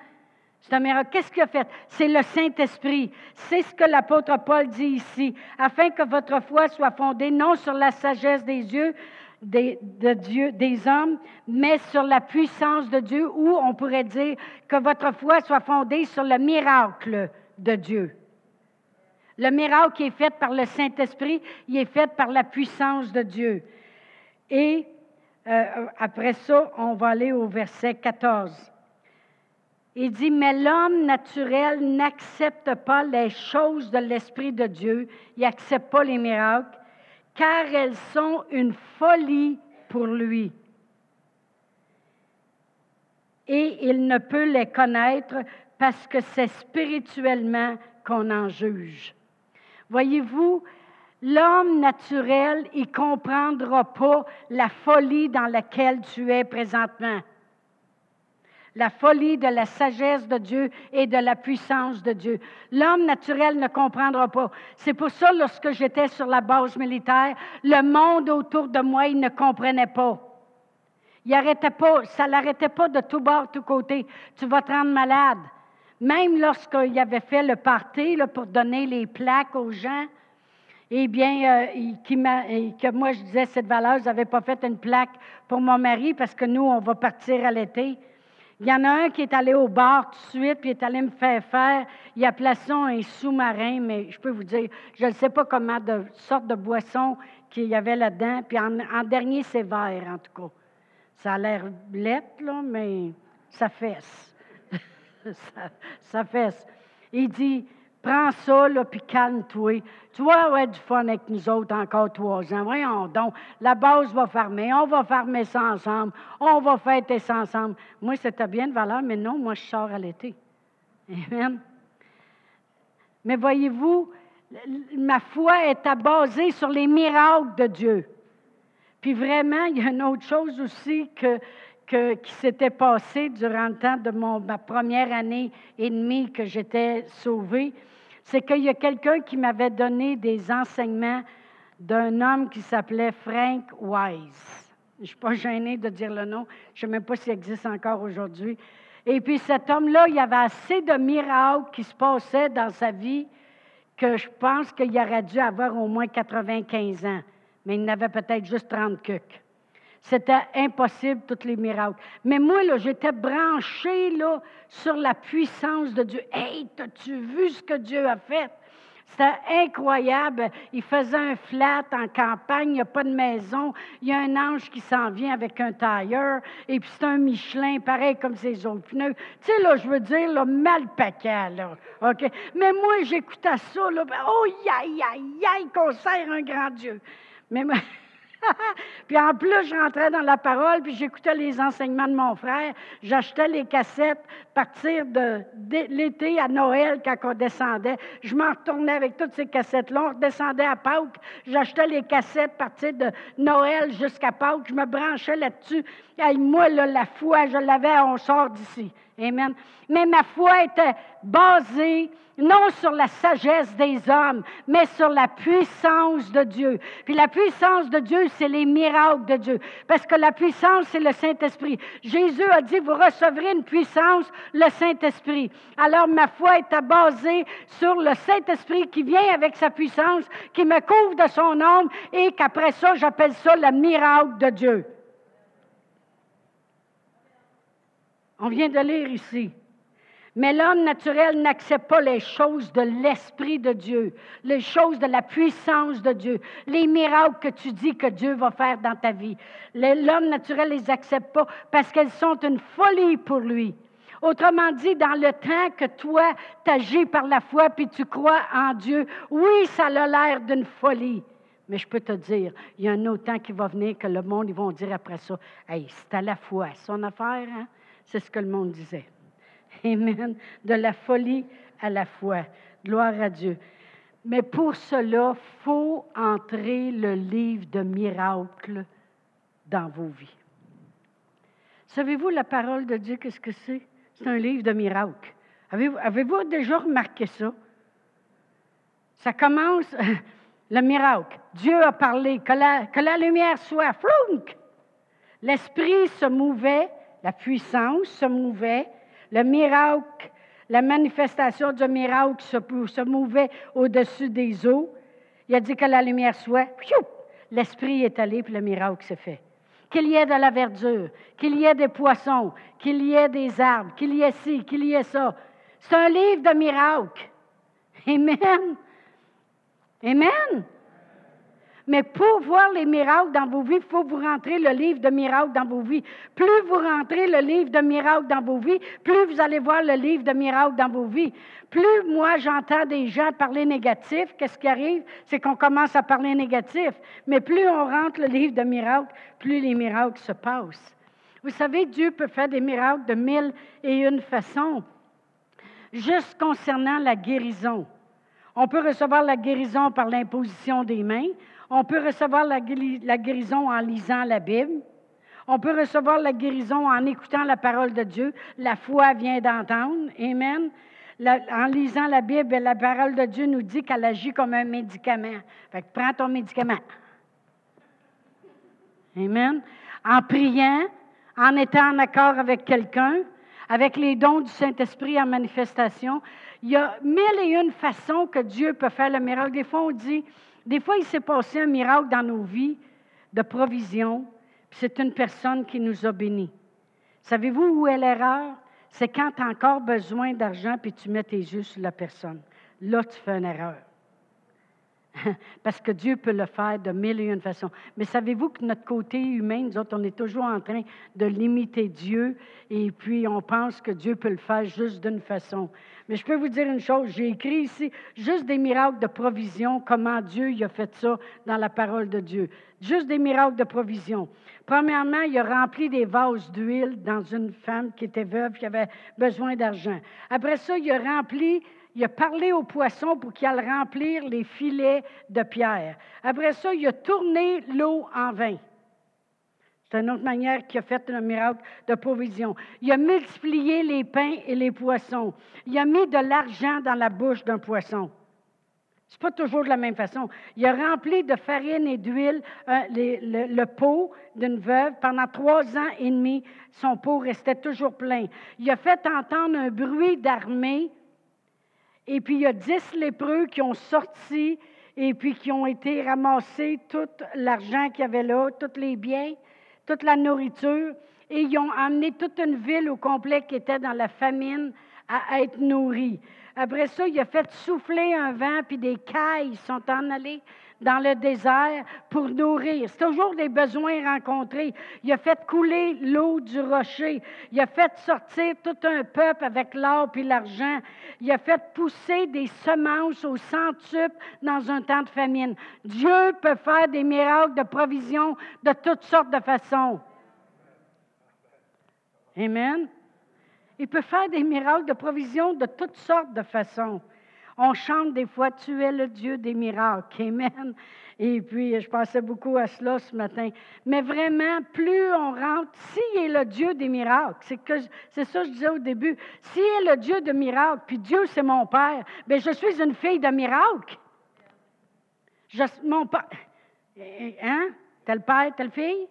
C'est un miracle. Qu'est-ce qu'il a fait? C'est le Saint-Esprit. C'est ce que l'apôtre Paul dit ici. Afin que votre foi soit fondée non sur la sagesse des yeux, des, de Dieu, des hommes, mais sur la puissance de Dieu, ou on pourrait dire que votre foi soit fondée sur le miracle de Dieu. Le miracle qui est fait par le Saint-Esprit, il est fait par la puissance de Dieu. Et euh, après ça, on va aller au verset 14. Il dit, mais l'homme naturel n'accepte pas les choses de l'Esprit de Dieu, il n'accepte pas les miracles, car elles sont une folie pour lui. Et il ne peut les connaître parce que c'est spirituellement qu'on en juge. Voyez-vous, l'homme naturel, il comprendra pas la folie dans laquelle tu es présentement la folie de la sagesse de Dieu et de la puissance de Dieu. L'homme naturel ne comprendra pas. C'est pour ça, lorsque j'étais sur la base militaire, le monde autour de moi, il ne comprenait pas. Il arrêtait pas, ça l'arrêtait pas de tout bord, tout côté. Tu vas te rendre malade. Même lorsqu'il avait fait le party là, pour donner les plaques aux gens, eh bien, euh, qui que moi je disais, cette valeur, je n'avais pas fait une plaque pour mon mari parce que nous, on va partir à l'été. Il y en a un qui est allé au bar tout de suite, puis est allé me faire faire. Il a placé un sous-marin, mais je peux vous dire, je ne sais pas comment de sorte de boisson qu'il y avait là-dedans. Puis en, dernier, c'est vert, en tout cas. Ça a l'air lettre, là, mais ça fesse. ça, ça fesse. Il dit, Prends ça, là, puis calme-toi. Tu vas avoir du fun avec nous autres encore trois ans. Voyons donc, la base va fermer. On va fermer ça ensemble. On va fêter ça ensemble. Moi, c'était bien de valeur, mais non, moi, je sors à l'été. Amen. Mais voyez-vous, ma foi est basée sur les miracles de Dieu. Puis vraiment, il y a une autre chose aussi que, qui s'était passée durant le temps de mon, ma première année et demie que j'étais sauvée c'est qu'il y a quelqu'un qui m'avait donné des enseignements d'un homme qui s'appelait Frank Wise. Je ne suis pas gênée de dire le nom. Je ne sais même pas s'il existe encore aujourd'hui. Et puis cet homme-là, il y avait assez de miracles qui se passaient dans sa vie que je pense qu'il aurait dû avoir au moins 95 ans. Mais il n'avait peut-être juste 30 cucs. C'était impossible, tous les miracles. Mais moi, là, j'étais branché là, sur la puissance de Dieu. Hey, as-tu vu ce que Dieu a fait? C'était incroyable. Il faisait un flat en campagne, il n'y a pas de maison. Il y a un ange qui s'en vient avec un tailleur, et puis c'est un Michelin, pareil comme ses autres pneus. Tu sais, là, je veux dire, là, mal paquet? Mais moi, j'écoutais ça, là. Oh, aïe, aïe, aïe, qu'on sert un grand Dieu. Mais moi, puis en plus, je rentrais dans la parole, puis j'écoutais les enseignements de mon frère. J'achetais les cassettes partir de, l'été à Noël, quand on descendait. Je m'en retournais avec toutes ces cassettes-là. On redescendait à Pâques. J'achetais les cassettes partir de Noël jusqu'à Pâques. Je me branchais là-dessus. Et moi, la foi, je l'avais, on sort d'ici. Amen. Mais ma foi était basée non sur la sagesse des hommes, mais sur la puissance de Dieu. Puis la puissance de Dieu, c'est les miracles de Dieu. Parce que la puissance, c'est le Saint-Esprit. Jésus a dit, vous recevrez une puissance, le Saint-Esprit. Alors ma foi était basée sur le Saint-Esprit qui vient avec sa puissance, qui me couvre de son ombre et qu'après ça, j'appelle ça le miracle de Dieu. On vient de lire ici. Mais l'homme naturel n'accepte pas les choses de l'Esprit de Dieu, les choses de la puissance de Dieu, les miracles que tu dis que Dieu va faire dans ta vie. L'homme naturel ne les accepte pas parce qu'elles sont une folie pour lui. Autrement dit, dans le temps que toi, t'agis par la foi puis tu crois en Dieu, oui, ça a l'air d'une folie. Mais je peux te dire, il y a un autre temps qui va venir que le monde, ils vont dire après ça, hey, c'est à la foi, son affaire, hein? C'est ce que le monde disait. Amen. De la folie à la foi. Gloire à Dieu. Mais pour cela, faut entrer le livre de miracles dans vos vies. Savez-vous la parole de Dieu, qu'est-ce que c'est? C'est un livre de miracles. Avez-vous, déjà remarqué ça? Ça commence, le miracle. Dieu a parlé, que la, que la lumière soit, flounk! L'esprit se mouvait, la puissance se mouvait, le miracle, la manifestation du miracle se, se mouvait au-dessus des eaux. Il a dit que la lumière soit. L'esprit est allé, puis le miracle s'est fait. Qu'il y ait de la verdure, qu'il y ait des poissons, qu'il y ait des arbres, qu'il y ait ci, qu'il y ait ça. C'est un livre de miracles. Amen. Amen. Mais pour voir les miracles dans vos vies, il faut vous rentrer le livre de miracles dans vos vies. Plus vous rentrez le livre de miracles dans vos vies, plus vous allez voir le livre de miracles dans vos vies. Plus moi j'entends des gens parler négatif, qu'est-ce qui arrive? C'est qu'on commence à parler négatif. Mais plus on rentre le livre de miracles, plus les miracles se passent. Vous savez, Dieu peut faire des miracles de mille et une façons. Juste concernant la guérison. On peut recevoir la guérison par l'imposition des mains. On peut recevoir la, guérison en lisant la Bible. On peut recevoir la guérison en écoutant la parole de Dieu. La foi vient d'entendre. Amen. en lisant la Bible, la parole de Dieu nous dit qu'elle agit comme un médicament. Fait que prends ton médicament. Amen. En priant, en étant en accord avec quelqu'un, avec les dons du Saint-Esprit en manifestation, il y a mille et une façons que Dieu peut faire le miracle. Des fois, on dit, des fois, il s'est passé un miracle dans nos vies de provision, puis c'est une personne qui nous a bénis. Savez-vous où est l'erreur? C'est quand tu as encore besoin d'argent puis tu mets tes yeux sur la personne. Là, tu fais une erreur. Parce que Dieu peut le faire de mille et une façons. Mais savez-vous que notre côté humain, nous autres, on est toujours en train de limiter Dieu et puis on pense que Dieu peut le faire juste d'une façon. Mais je peux vous dire une chose, j'ai écrit ici juste des miracles de provision, comment Dieu a fait ça dans la parole de Dieu. Juste des miracles de provision. Premièrement, il a rempli des vases d'huile dans une femme qui était veuve, qui avait besoin d'argent. Après ça, il a rempli il a parlé aux poissons pour qu'ils aillent remplir les filets de pierre. Après ça, il a tourné l'eau en vin. C'est une autre manière qu'il a fait un miracle de provision. Il a multiplié les pains et les poissons. Il a mis de l'argent dans la bouche d'un poisson. Ce n'est pas toujours de la même façon. Il a rempli de farine et d'huile euh, le, pot d'une veuve. Pendant trois ans et demi, son pot restait toujours plein. Il a fait entendre un bruit d'armée et puis, il y a dix lépreux qui ont sorti et puis qui ont été ramassés tout l'argent qu'il y avait là, tous les biens, toute la nourriture. Et ils ont amené toute une ville au complet qui était dans la famine à être nourrie. Après ça, il a fait souffler un vent, puis des cailles sont en allées dans le désert pour nourrir. C'est toujours des besoins rencontrés. Il a fait couler l'eau du rocher. Il a fait sortir tout un peuple avec l'or puis l'argent. Il a fait pousser des semences au centuple dans un temps de famine. Dieu peut faire des miracles de provision de toutes sortes de façons. Amen. Il peut faire des miracles de provision de toutes sortes de façons. On chante des fois, tu es le Dieu des miracles. Amen. Et puis, je pensais beaucoup à cela ce matin. Mais vraiment, plus on rentre, s'il est le Dieu des miracles, c'est, que, c'est ça que je disais au début, s'il est le Dieu de miracles, puis Dieu c'est mon Père, bien, je suis une fille de miracle. Je, mon père, hein? Tel père, telle fille?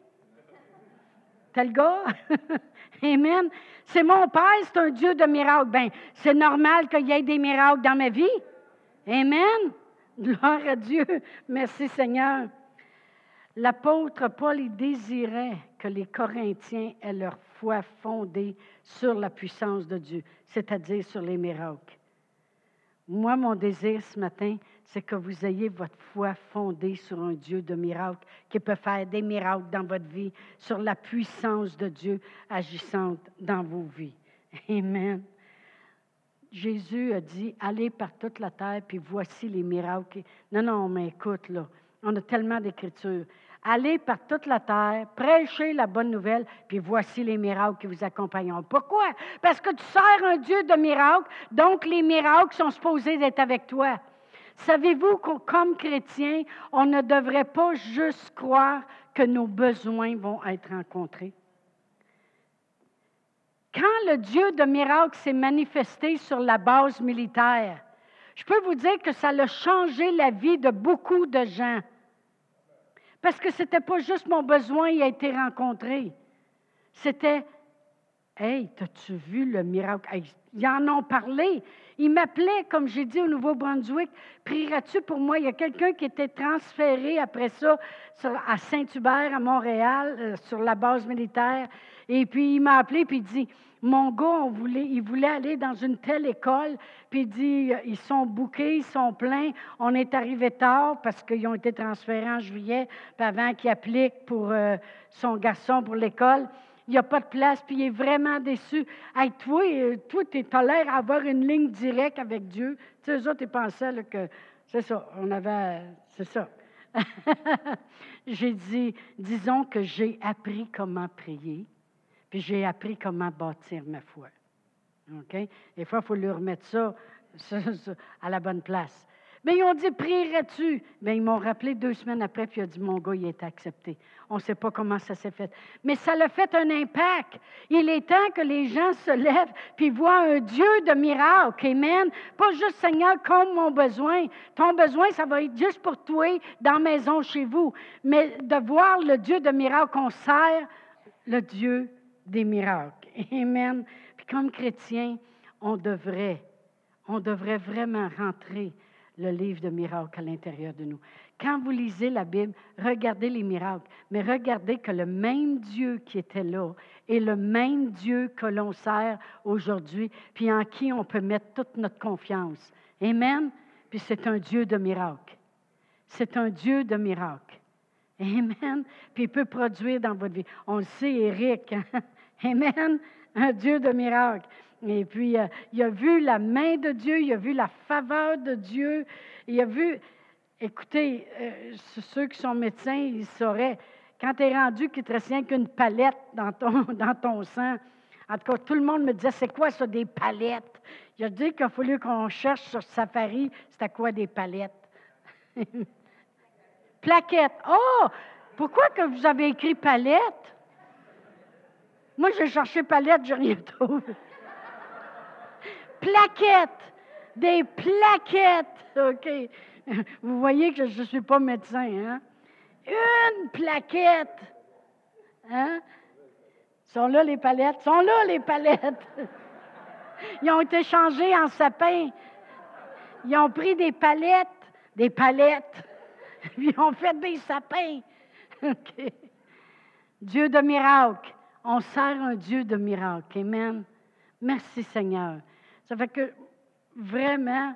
Tel gars? Amen. C'est mon Père, c'est un Dieu de miracles. Bien, c'est normal qu'il y ait des miracles dans ma vie. Amen. Gloire à Dieu. Merci Seigneur. L'apôtre Paul il désirait que les Corinthiens aient leur foi fondée sur la puissance de Dieu, c'est-à-dire sur les miracles. Moi, mon désir ce matin, c'est que vous ayez votre foi fondée sur un Dieu de miracles qui peut faire des miracles dans votre vie, sur la puissance de Dieu agissante dans vos vies. Amen. Jésus a dit, allez par toute la terre, puis voici les miracles. Non, non, mais écoute, là, on a tellement d'écritures. Allez par toute la terre, prêchez la bonne nouvelle, puis voici les miracles qui vous accompagneront. Pourquoi? Parce que tu sers un Dieu de miracles, donc les miracles sont supposés d'être avec toi. Savez-vous que comme chrétiens, on ne devrait pas juste croire que nos besoins vont être rencontrés? Quand le Dieu de miracles s'est manifesté sur la base militaire, je peux vous dire que ça a changé la vie de beaucoup de gens. Parce que ce n'était pas juste mon besoin qui a été rencontré. C'était, hey, as-tu vu le miracle? ils en ont parlé. Ils m'appelaient, comme j'ai dit au Nouveau-Brunswick, prieras-tu pour moi? Il y a quelqu'un qui était transféré après ça à Saint-Hubert, à Montréal, euh, sur la base militaire. Et puis il m'a appelé, puis il dit, mon gars, on voulait, il voulait aller dans une telle école, puis il dit, ils sont bouqués, ils sont pleins. On est arrivé tard parce qu'ils ont été transférés en juillet, puis avant qu'il applique pour euh, son garçon pour l'école. Il n'y a pas de place, puis il est vraiment déçu. Hey, toi, euh, toi tu as l'air d'avoir une ligne directe avec Dieu. Tu sais, eux autres, ils pensaient que c'est ça, on avait. C'est ça. j'ai dit, disons que j'ai appris comment prier puis j'ai appris comment bâtir ma foi. OK? Des fois, il faut lui remettre ça, à la bonne place. Mais ils ont dit, prierais-tu? Mais ils m'ont rappelé deux semaines après, puis il a dit, mon gars, il est accepté. On ne sait pas comment ça s'est fait. Mais ça a fait un impact. Il est temps que les gens se lèvent, puis voient un Dieu de miracles. Amen. Pas juste, Seigneur, comme mon besoin. Ton besoin, ça va être juste pour toi, dans la maison, chez vous. Mais de voir le Dieu de miracles qu'on sert, le Dieu des miracles. Amen. Puis comme chrétien, on devrait, on devrait vraiment rentrer le livre de miracles à l'intérieur de nous. Quand vous lisez la Bible, regardez les miracles, mais regardez que le même Dieu qui était là est le même Dieu que l'on sert aujourd'hui, puis en qui on peut mettre toute notre confiance. Amen. Puis c'est un Dieu de miracles. C'est un Dieu de miracles. Amen. Puis il peut produire dans votre vie. On le sait, Eric. Hein? Amen. Un Dieu de miracles. Et puis, euh, il a vu la main de Dieu, il a vu la faveur de Dieu, il a vu, écoutez, euh, ceux qui sont médecins, ils sauraient, quand tu es rendu qu'il te reste qu'une palette dans ton, dans ton sang, en tout cas, tout le monde me disait, c'est quoi ça, des palettes? Il a dit qu'il a fallu qu'on cherche sur Safari, c'était quoi des palettes? Plaquettes. Oh! Pourquoi que vous avez écrit palette? Moi, j'ai cherché palette, j'ai rien trouvé. plaquettes! Des plaquettes! OK. Vous voyez que je ne suis pas médecin, hein? Une plaquette! Hein? Sont là les palettes? Sont là les palettes! Ils ont été changés en sapin. Ils ont pris des palettes, des palettes, ils ont fait des sapins. OK. Dieu de miracle. On sert un Dieu de miracle. Amen. Merci Seigneur. Ça fait que vraiment,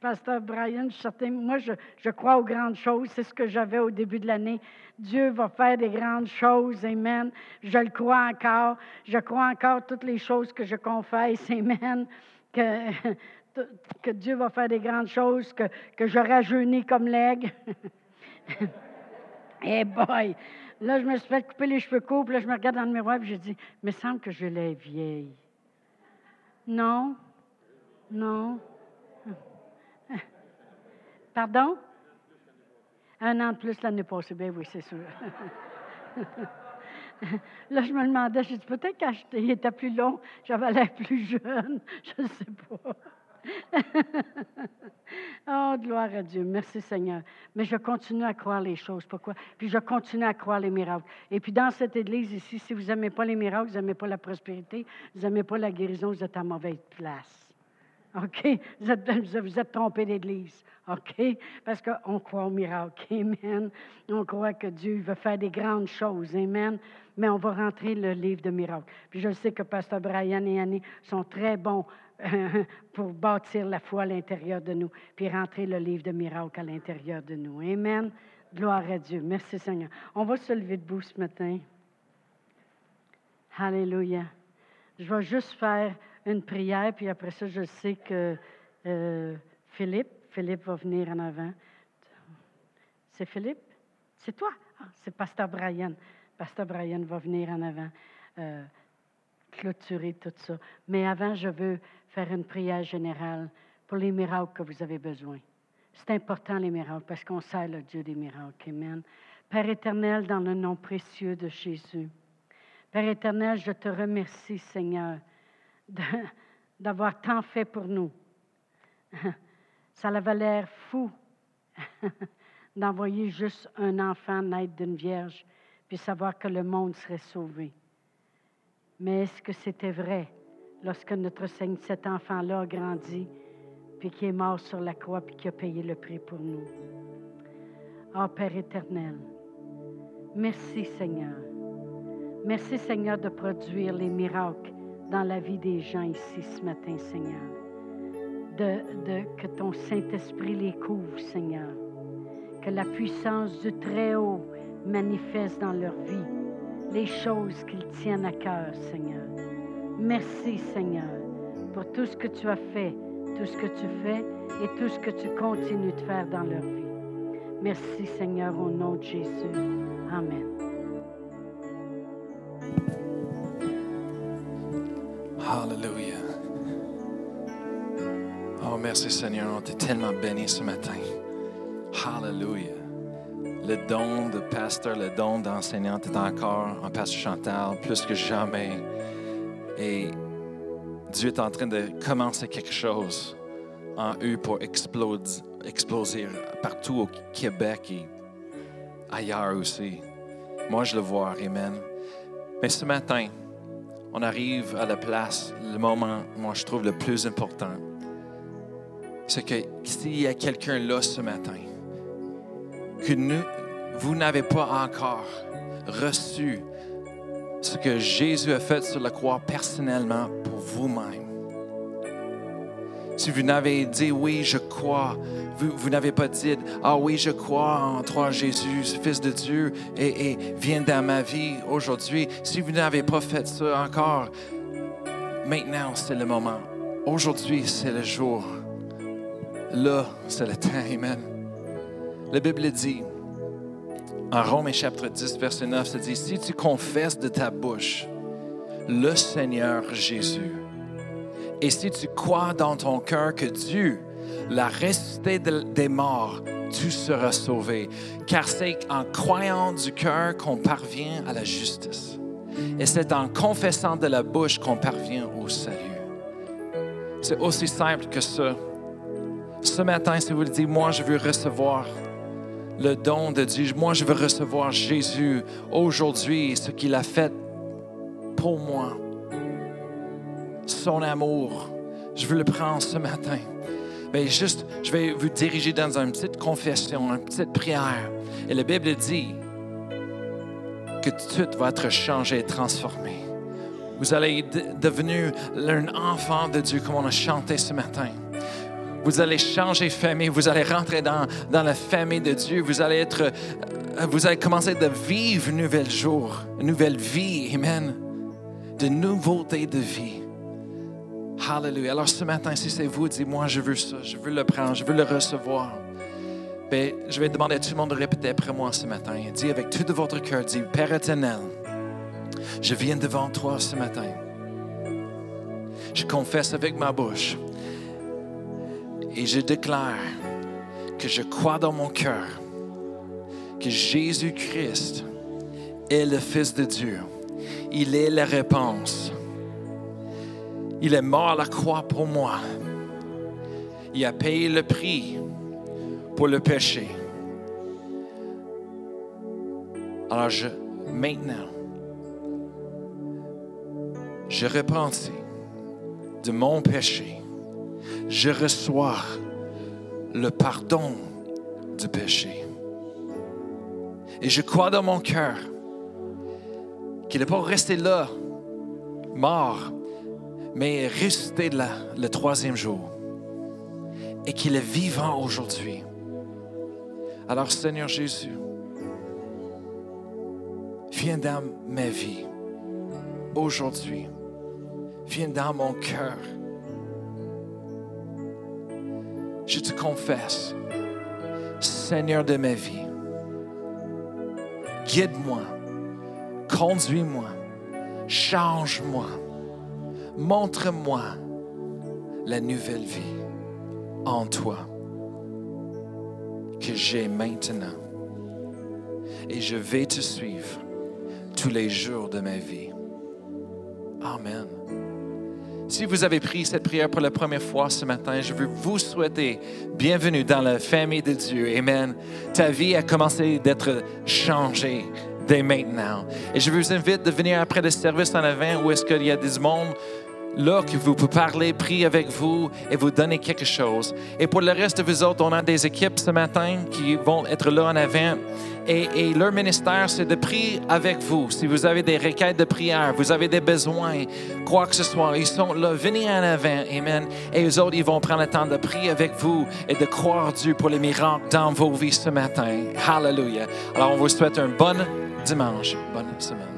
Pasteur Brian, je moi je, crois aux grandes choses. C'est ce que j'avais au début de l'année. Dieu va faire des grandes choses. Amen. Je le crois encore. Je crois encore toutes les choses que je confesse. Amen. Que, Dieu va faire des grandes choses, que, que je rajeunis comme l'aigle. Eh boy! Là, je me suis fait couper les cheveux courts, puis là, je me regarde dans le miroir, et je dis, me semble que je l'ai vieille. Non? Non? Pardon? Un an de plus l'année passée, bien oui, c'est sûr. Là, je me demandais, je dis peut-être qu'il était plus long, j'avais l'air plus jeune, je ne sais pas. oh, gloire à Dieu. Merci Seigneur. Mais je continue à croire les choses. Pourquoi? Puis je continue à croire les miracles. Et puis dans cette église ici, si vous n'aimez pas les miracles, vous n'aimez pas la prospérité, vous n'aimez pas la guérison, vous êtes à mauvaise place. OK? Vous êtes, vous êtes trompé d'église. OK? Parce qu'on croit au miracle. Amen. On croit que Dieu veut faire des grandes choses. Amen. Mais on va rentrer le livre de miracles. Puis je sais que Pasteur Brian et Annie sont très bons pour bâtir la foi à l'intérieur de nous, puis rentrer le livre de miracles à l'intérieur de nous. Amen. Gloire à Dieu. Merci Seigneur. On va se lever debout ce matin. Alléluia. Je vais juste faire une prière, puis après ça, je sais que euh, Philippe, Philippe va venir en avant. C'est Philippe? C'est toi? Ah, c'est Pasteur Brian. Pasteur Brian va venir en avant euh, clôturer tout ça. Mais avant, je veux faire une prière générale pour les miracles que vous avez besoin. C'est important, les miracles, parce qu'on sert le Dieu des miracles. Amen. Père éternel, dans le nom précieux de Jésus. Père éternel, je te remercie, Seigneur, d'avoir tant fait pour nous. Ça avait l'air fou d'envoyer juste un enfant naître d'une vierge, puis savoir que le monde serait sauvé. Mais est-ce que c'était vrai? Lorsque notre Seigneur, cet enfant-là a grandi, puis qui est mort sur la croix, puis qui a payé le prix pour nous? Oh Père éternel, merci Seigneur. Merci Seigneur de produire les miracles dans la vie des gens ici ce matin, Seigneur. Que ton Saint-Esprit les couvre, Seigneur. Que la puissance du Très-Haut manifeste dans leur vie les choses qu'ils tiennent à cœur, Seigneur. Merci, Seigneur, pour tout ce que tu as fait, tout ce que tu fais et tout ce que tu continues de faire dans leur vie. Merci, Seigneur, au nom de Jésus. Amen. Hallelujah. Oh, merci Seigneur, on t'est tellement béni ce matin. Hallelujah. Le don de pasteur, le don d'enseignante est encore en pasteur Chantal, plus que jamais. Et Dieu est en train de commencer quelque chose en eux pour exploser, partout au Québec et ailleurs aussi. Moi, je le vois, Amen. Mais ce matin, on arrive à la place, le moment, moi, je trouve le plus important. C'est que s'il y a quelqu'un là ce matin, que nous, vous n'avez pas encore reçu ce que Jésus a fait sur la croix personnellement pour vous-même. Si vous n'avez dit oui, je crois, vous, n'avez pas dit ah oui, je crois en toi, Jésus, Fils de Dieu, et, et viens dans ma vie aujourd'hui. Si vous n'avez pas fait ça encore, maintenant c'est le moment. Aujourd'hui c'est le jour. Là c'est le temps. Amen. La Bible dit, en Romains chapitre 10, verset 9, ça dit, si tu confesses de ta bouche le Seigneur Jésus, et si tu crois dans ton cœur que Dieu l'a ressuscité des morts, tu seras sauvé. Car c'est en croyant du cœur qu'on parvient à la justice. Et c'est en confessant de la bouche qu'on parvient au salut. C'est aussi simple que ça. Ce matin, si vous le dites, moi je veux recevoir le don de Dieu, moi je veux recevoir Jésus aujourd'hui, ce qu'il a fait pour moi son amour. Je veux le prendre ce matin. Mais juste, je vais vous diriger dans une petite confession, une petite prière. Et la Bible dit que tout va être changé et transformé. Vous allez devenir un enfant de Dieu comme on a chanté ce matin. Vous allez changer de famille, vous allez rentrer dans, dans la famille de Dieu, vous allez être, euh, vous allez commencer de vivre un nouvel jour, une nouvelle vie, Amen, de nouveauté de vie. Hallelujah. Alors ce matin, si c'est vous, dis-moi, je veux ça, je veux le prendre, je veux le recevoir. Bien, je vais demander à tout le monde de répéter après moi ce matin. Dis avec tout de votre cœur, dis, Père éternel, je viens devant toi ce matin. Je confesse avec ma bouche et je déclare que je crois dans mon cœur que Jésus-Christ est le Fils de Dieu. Il est la réponse il est mort à la croix pour moi. Il a payé le prix pour le péché. Alors je, maintenant, je repentis de mon péché Je reçois le pardon du péché. Et je crois dans mon cœur qu'il n'est pas resté là, mort, mais ressuscité là le troisième jour. Et qu'il est vivant aujourd'hui. Alors Seigneur Jésus, viens dans ma vie aujourd'hui. Viens dans mon cœur. Je te confesse, Seigneur de ma vie, guide-moi, conduis-moi, change-moi, montre-moi la nouvelle vie en toi que j'ai maintenant. Et je vais te suivre tous les jours de ma vie. Amen. Si vous avez pris cette prière pour la première fois ce matin, je veux vous souhaiter bienvenue dans la famille de Dieu. Amen. Ta vie a commencé d'être changée dès maintenant. Et je vous invite de venir après le service en avant où est-ce qu'il y a des mondes là que vous pouvez parler, prier avec vous et vous donner quelque chose. Et pour le reste de vous autres, on a des équipes ce matin qui vont être là en avant. Et, leur ministère, c'est de prier avec vous. Si vous avez des requêtes de prière, vous avez des besoins, quoi que ce soit, ils sont là. Venez en avant. Amen. Et eux autres, ils vont prendre le temps de prier avec vous et de croire Dieu pour les miracles dans vos vies ce matin. Hallelujah. Alors, on vous souhaite un bon dimanche, bonne semaine.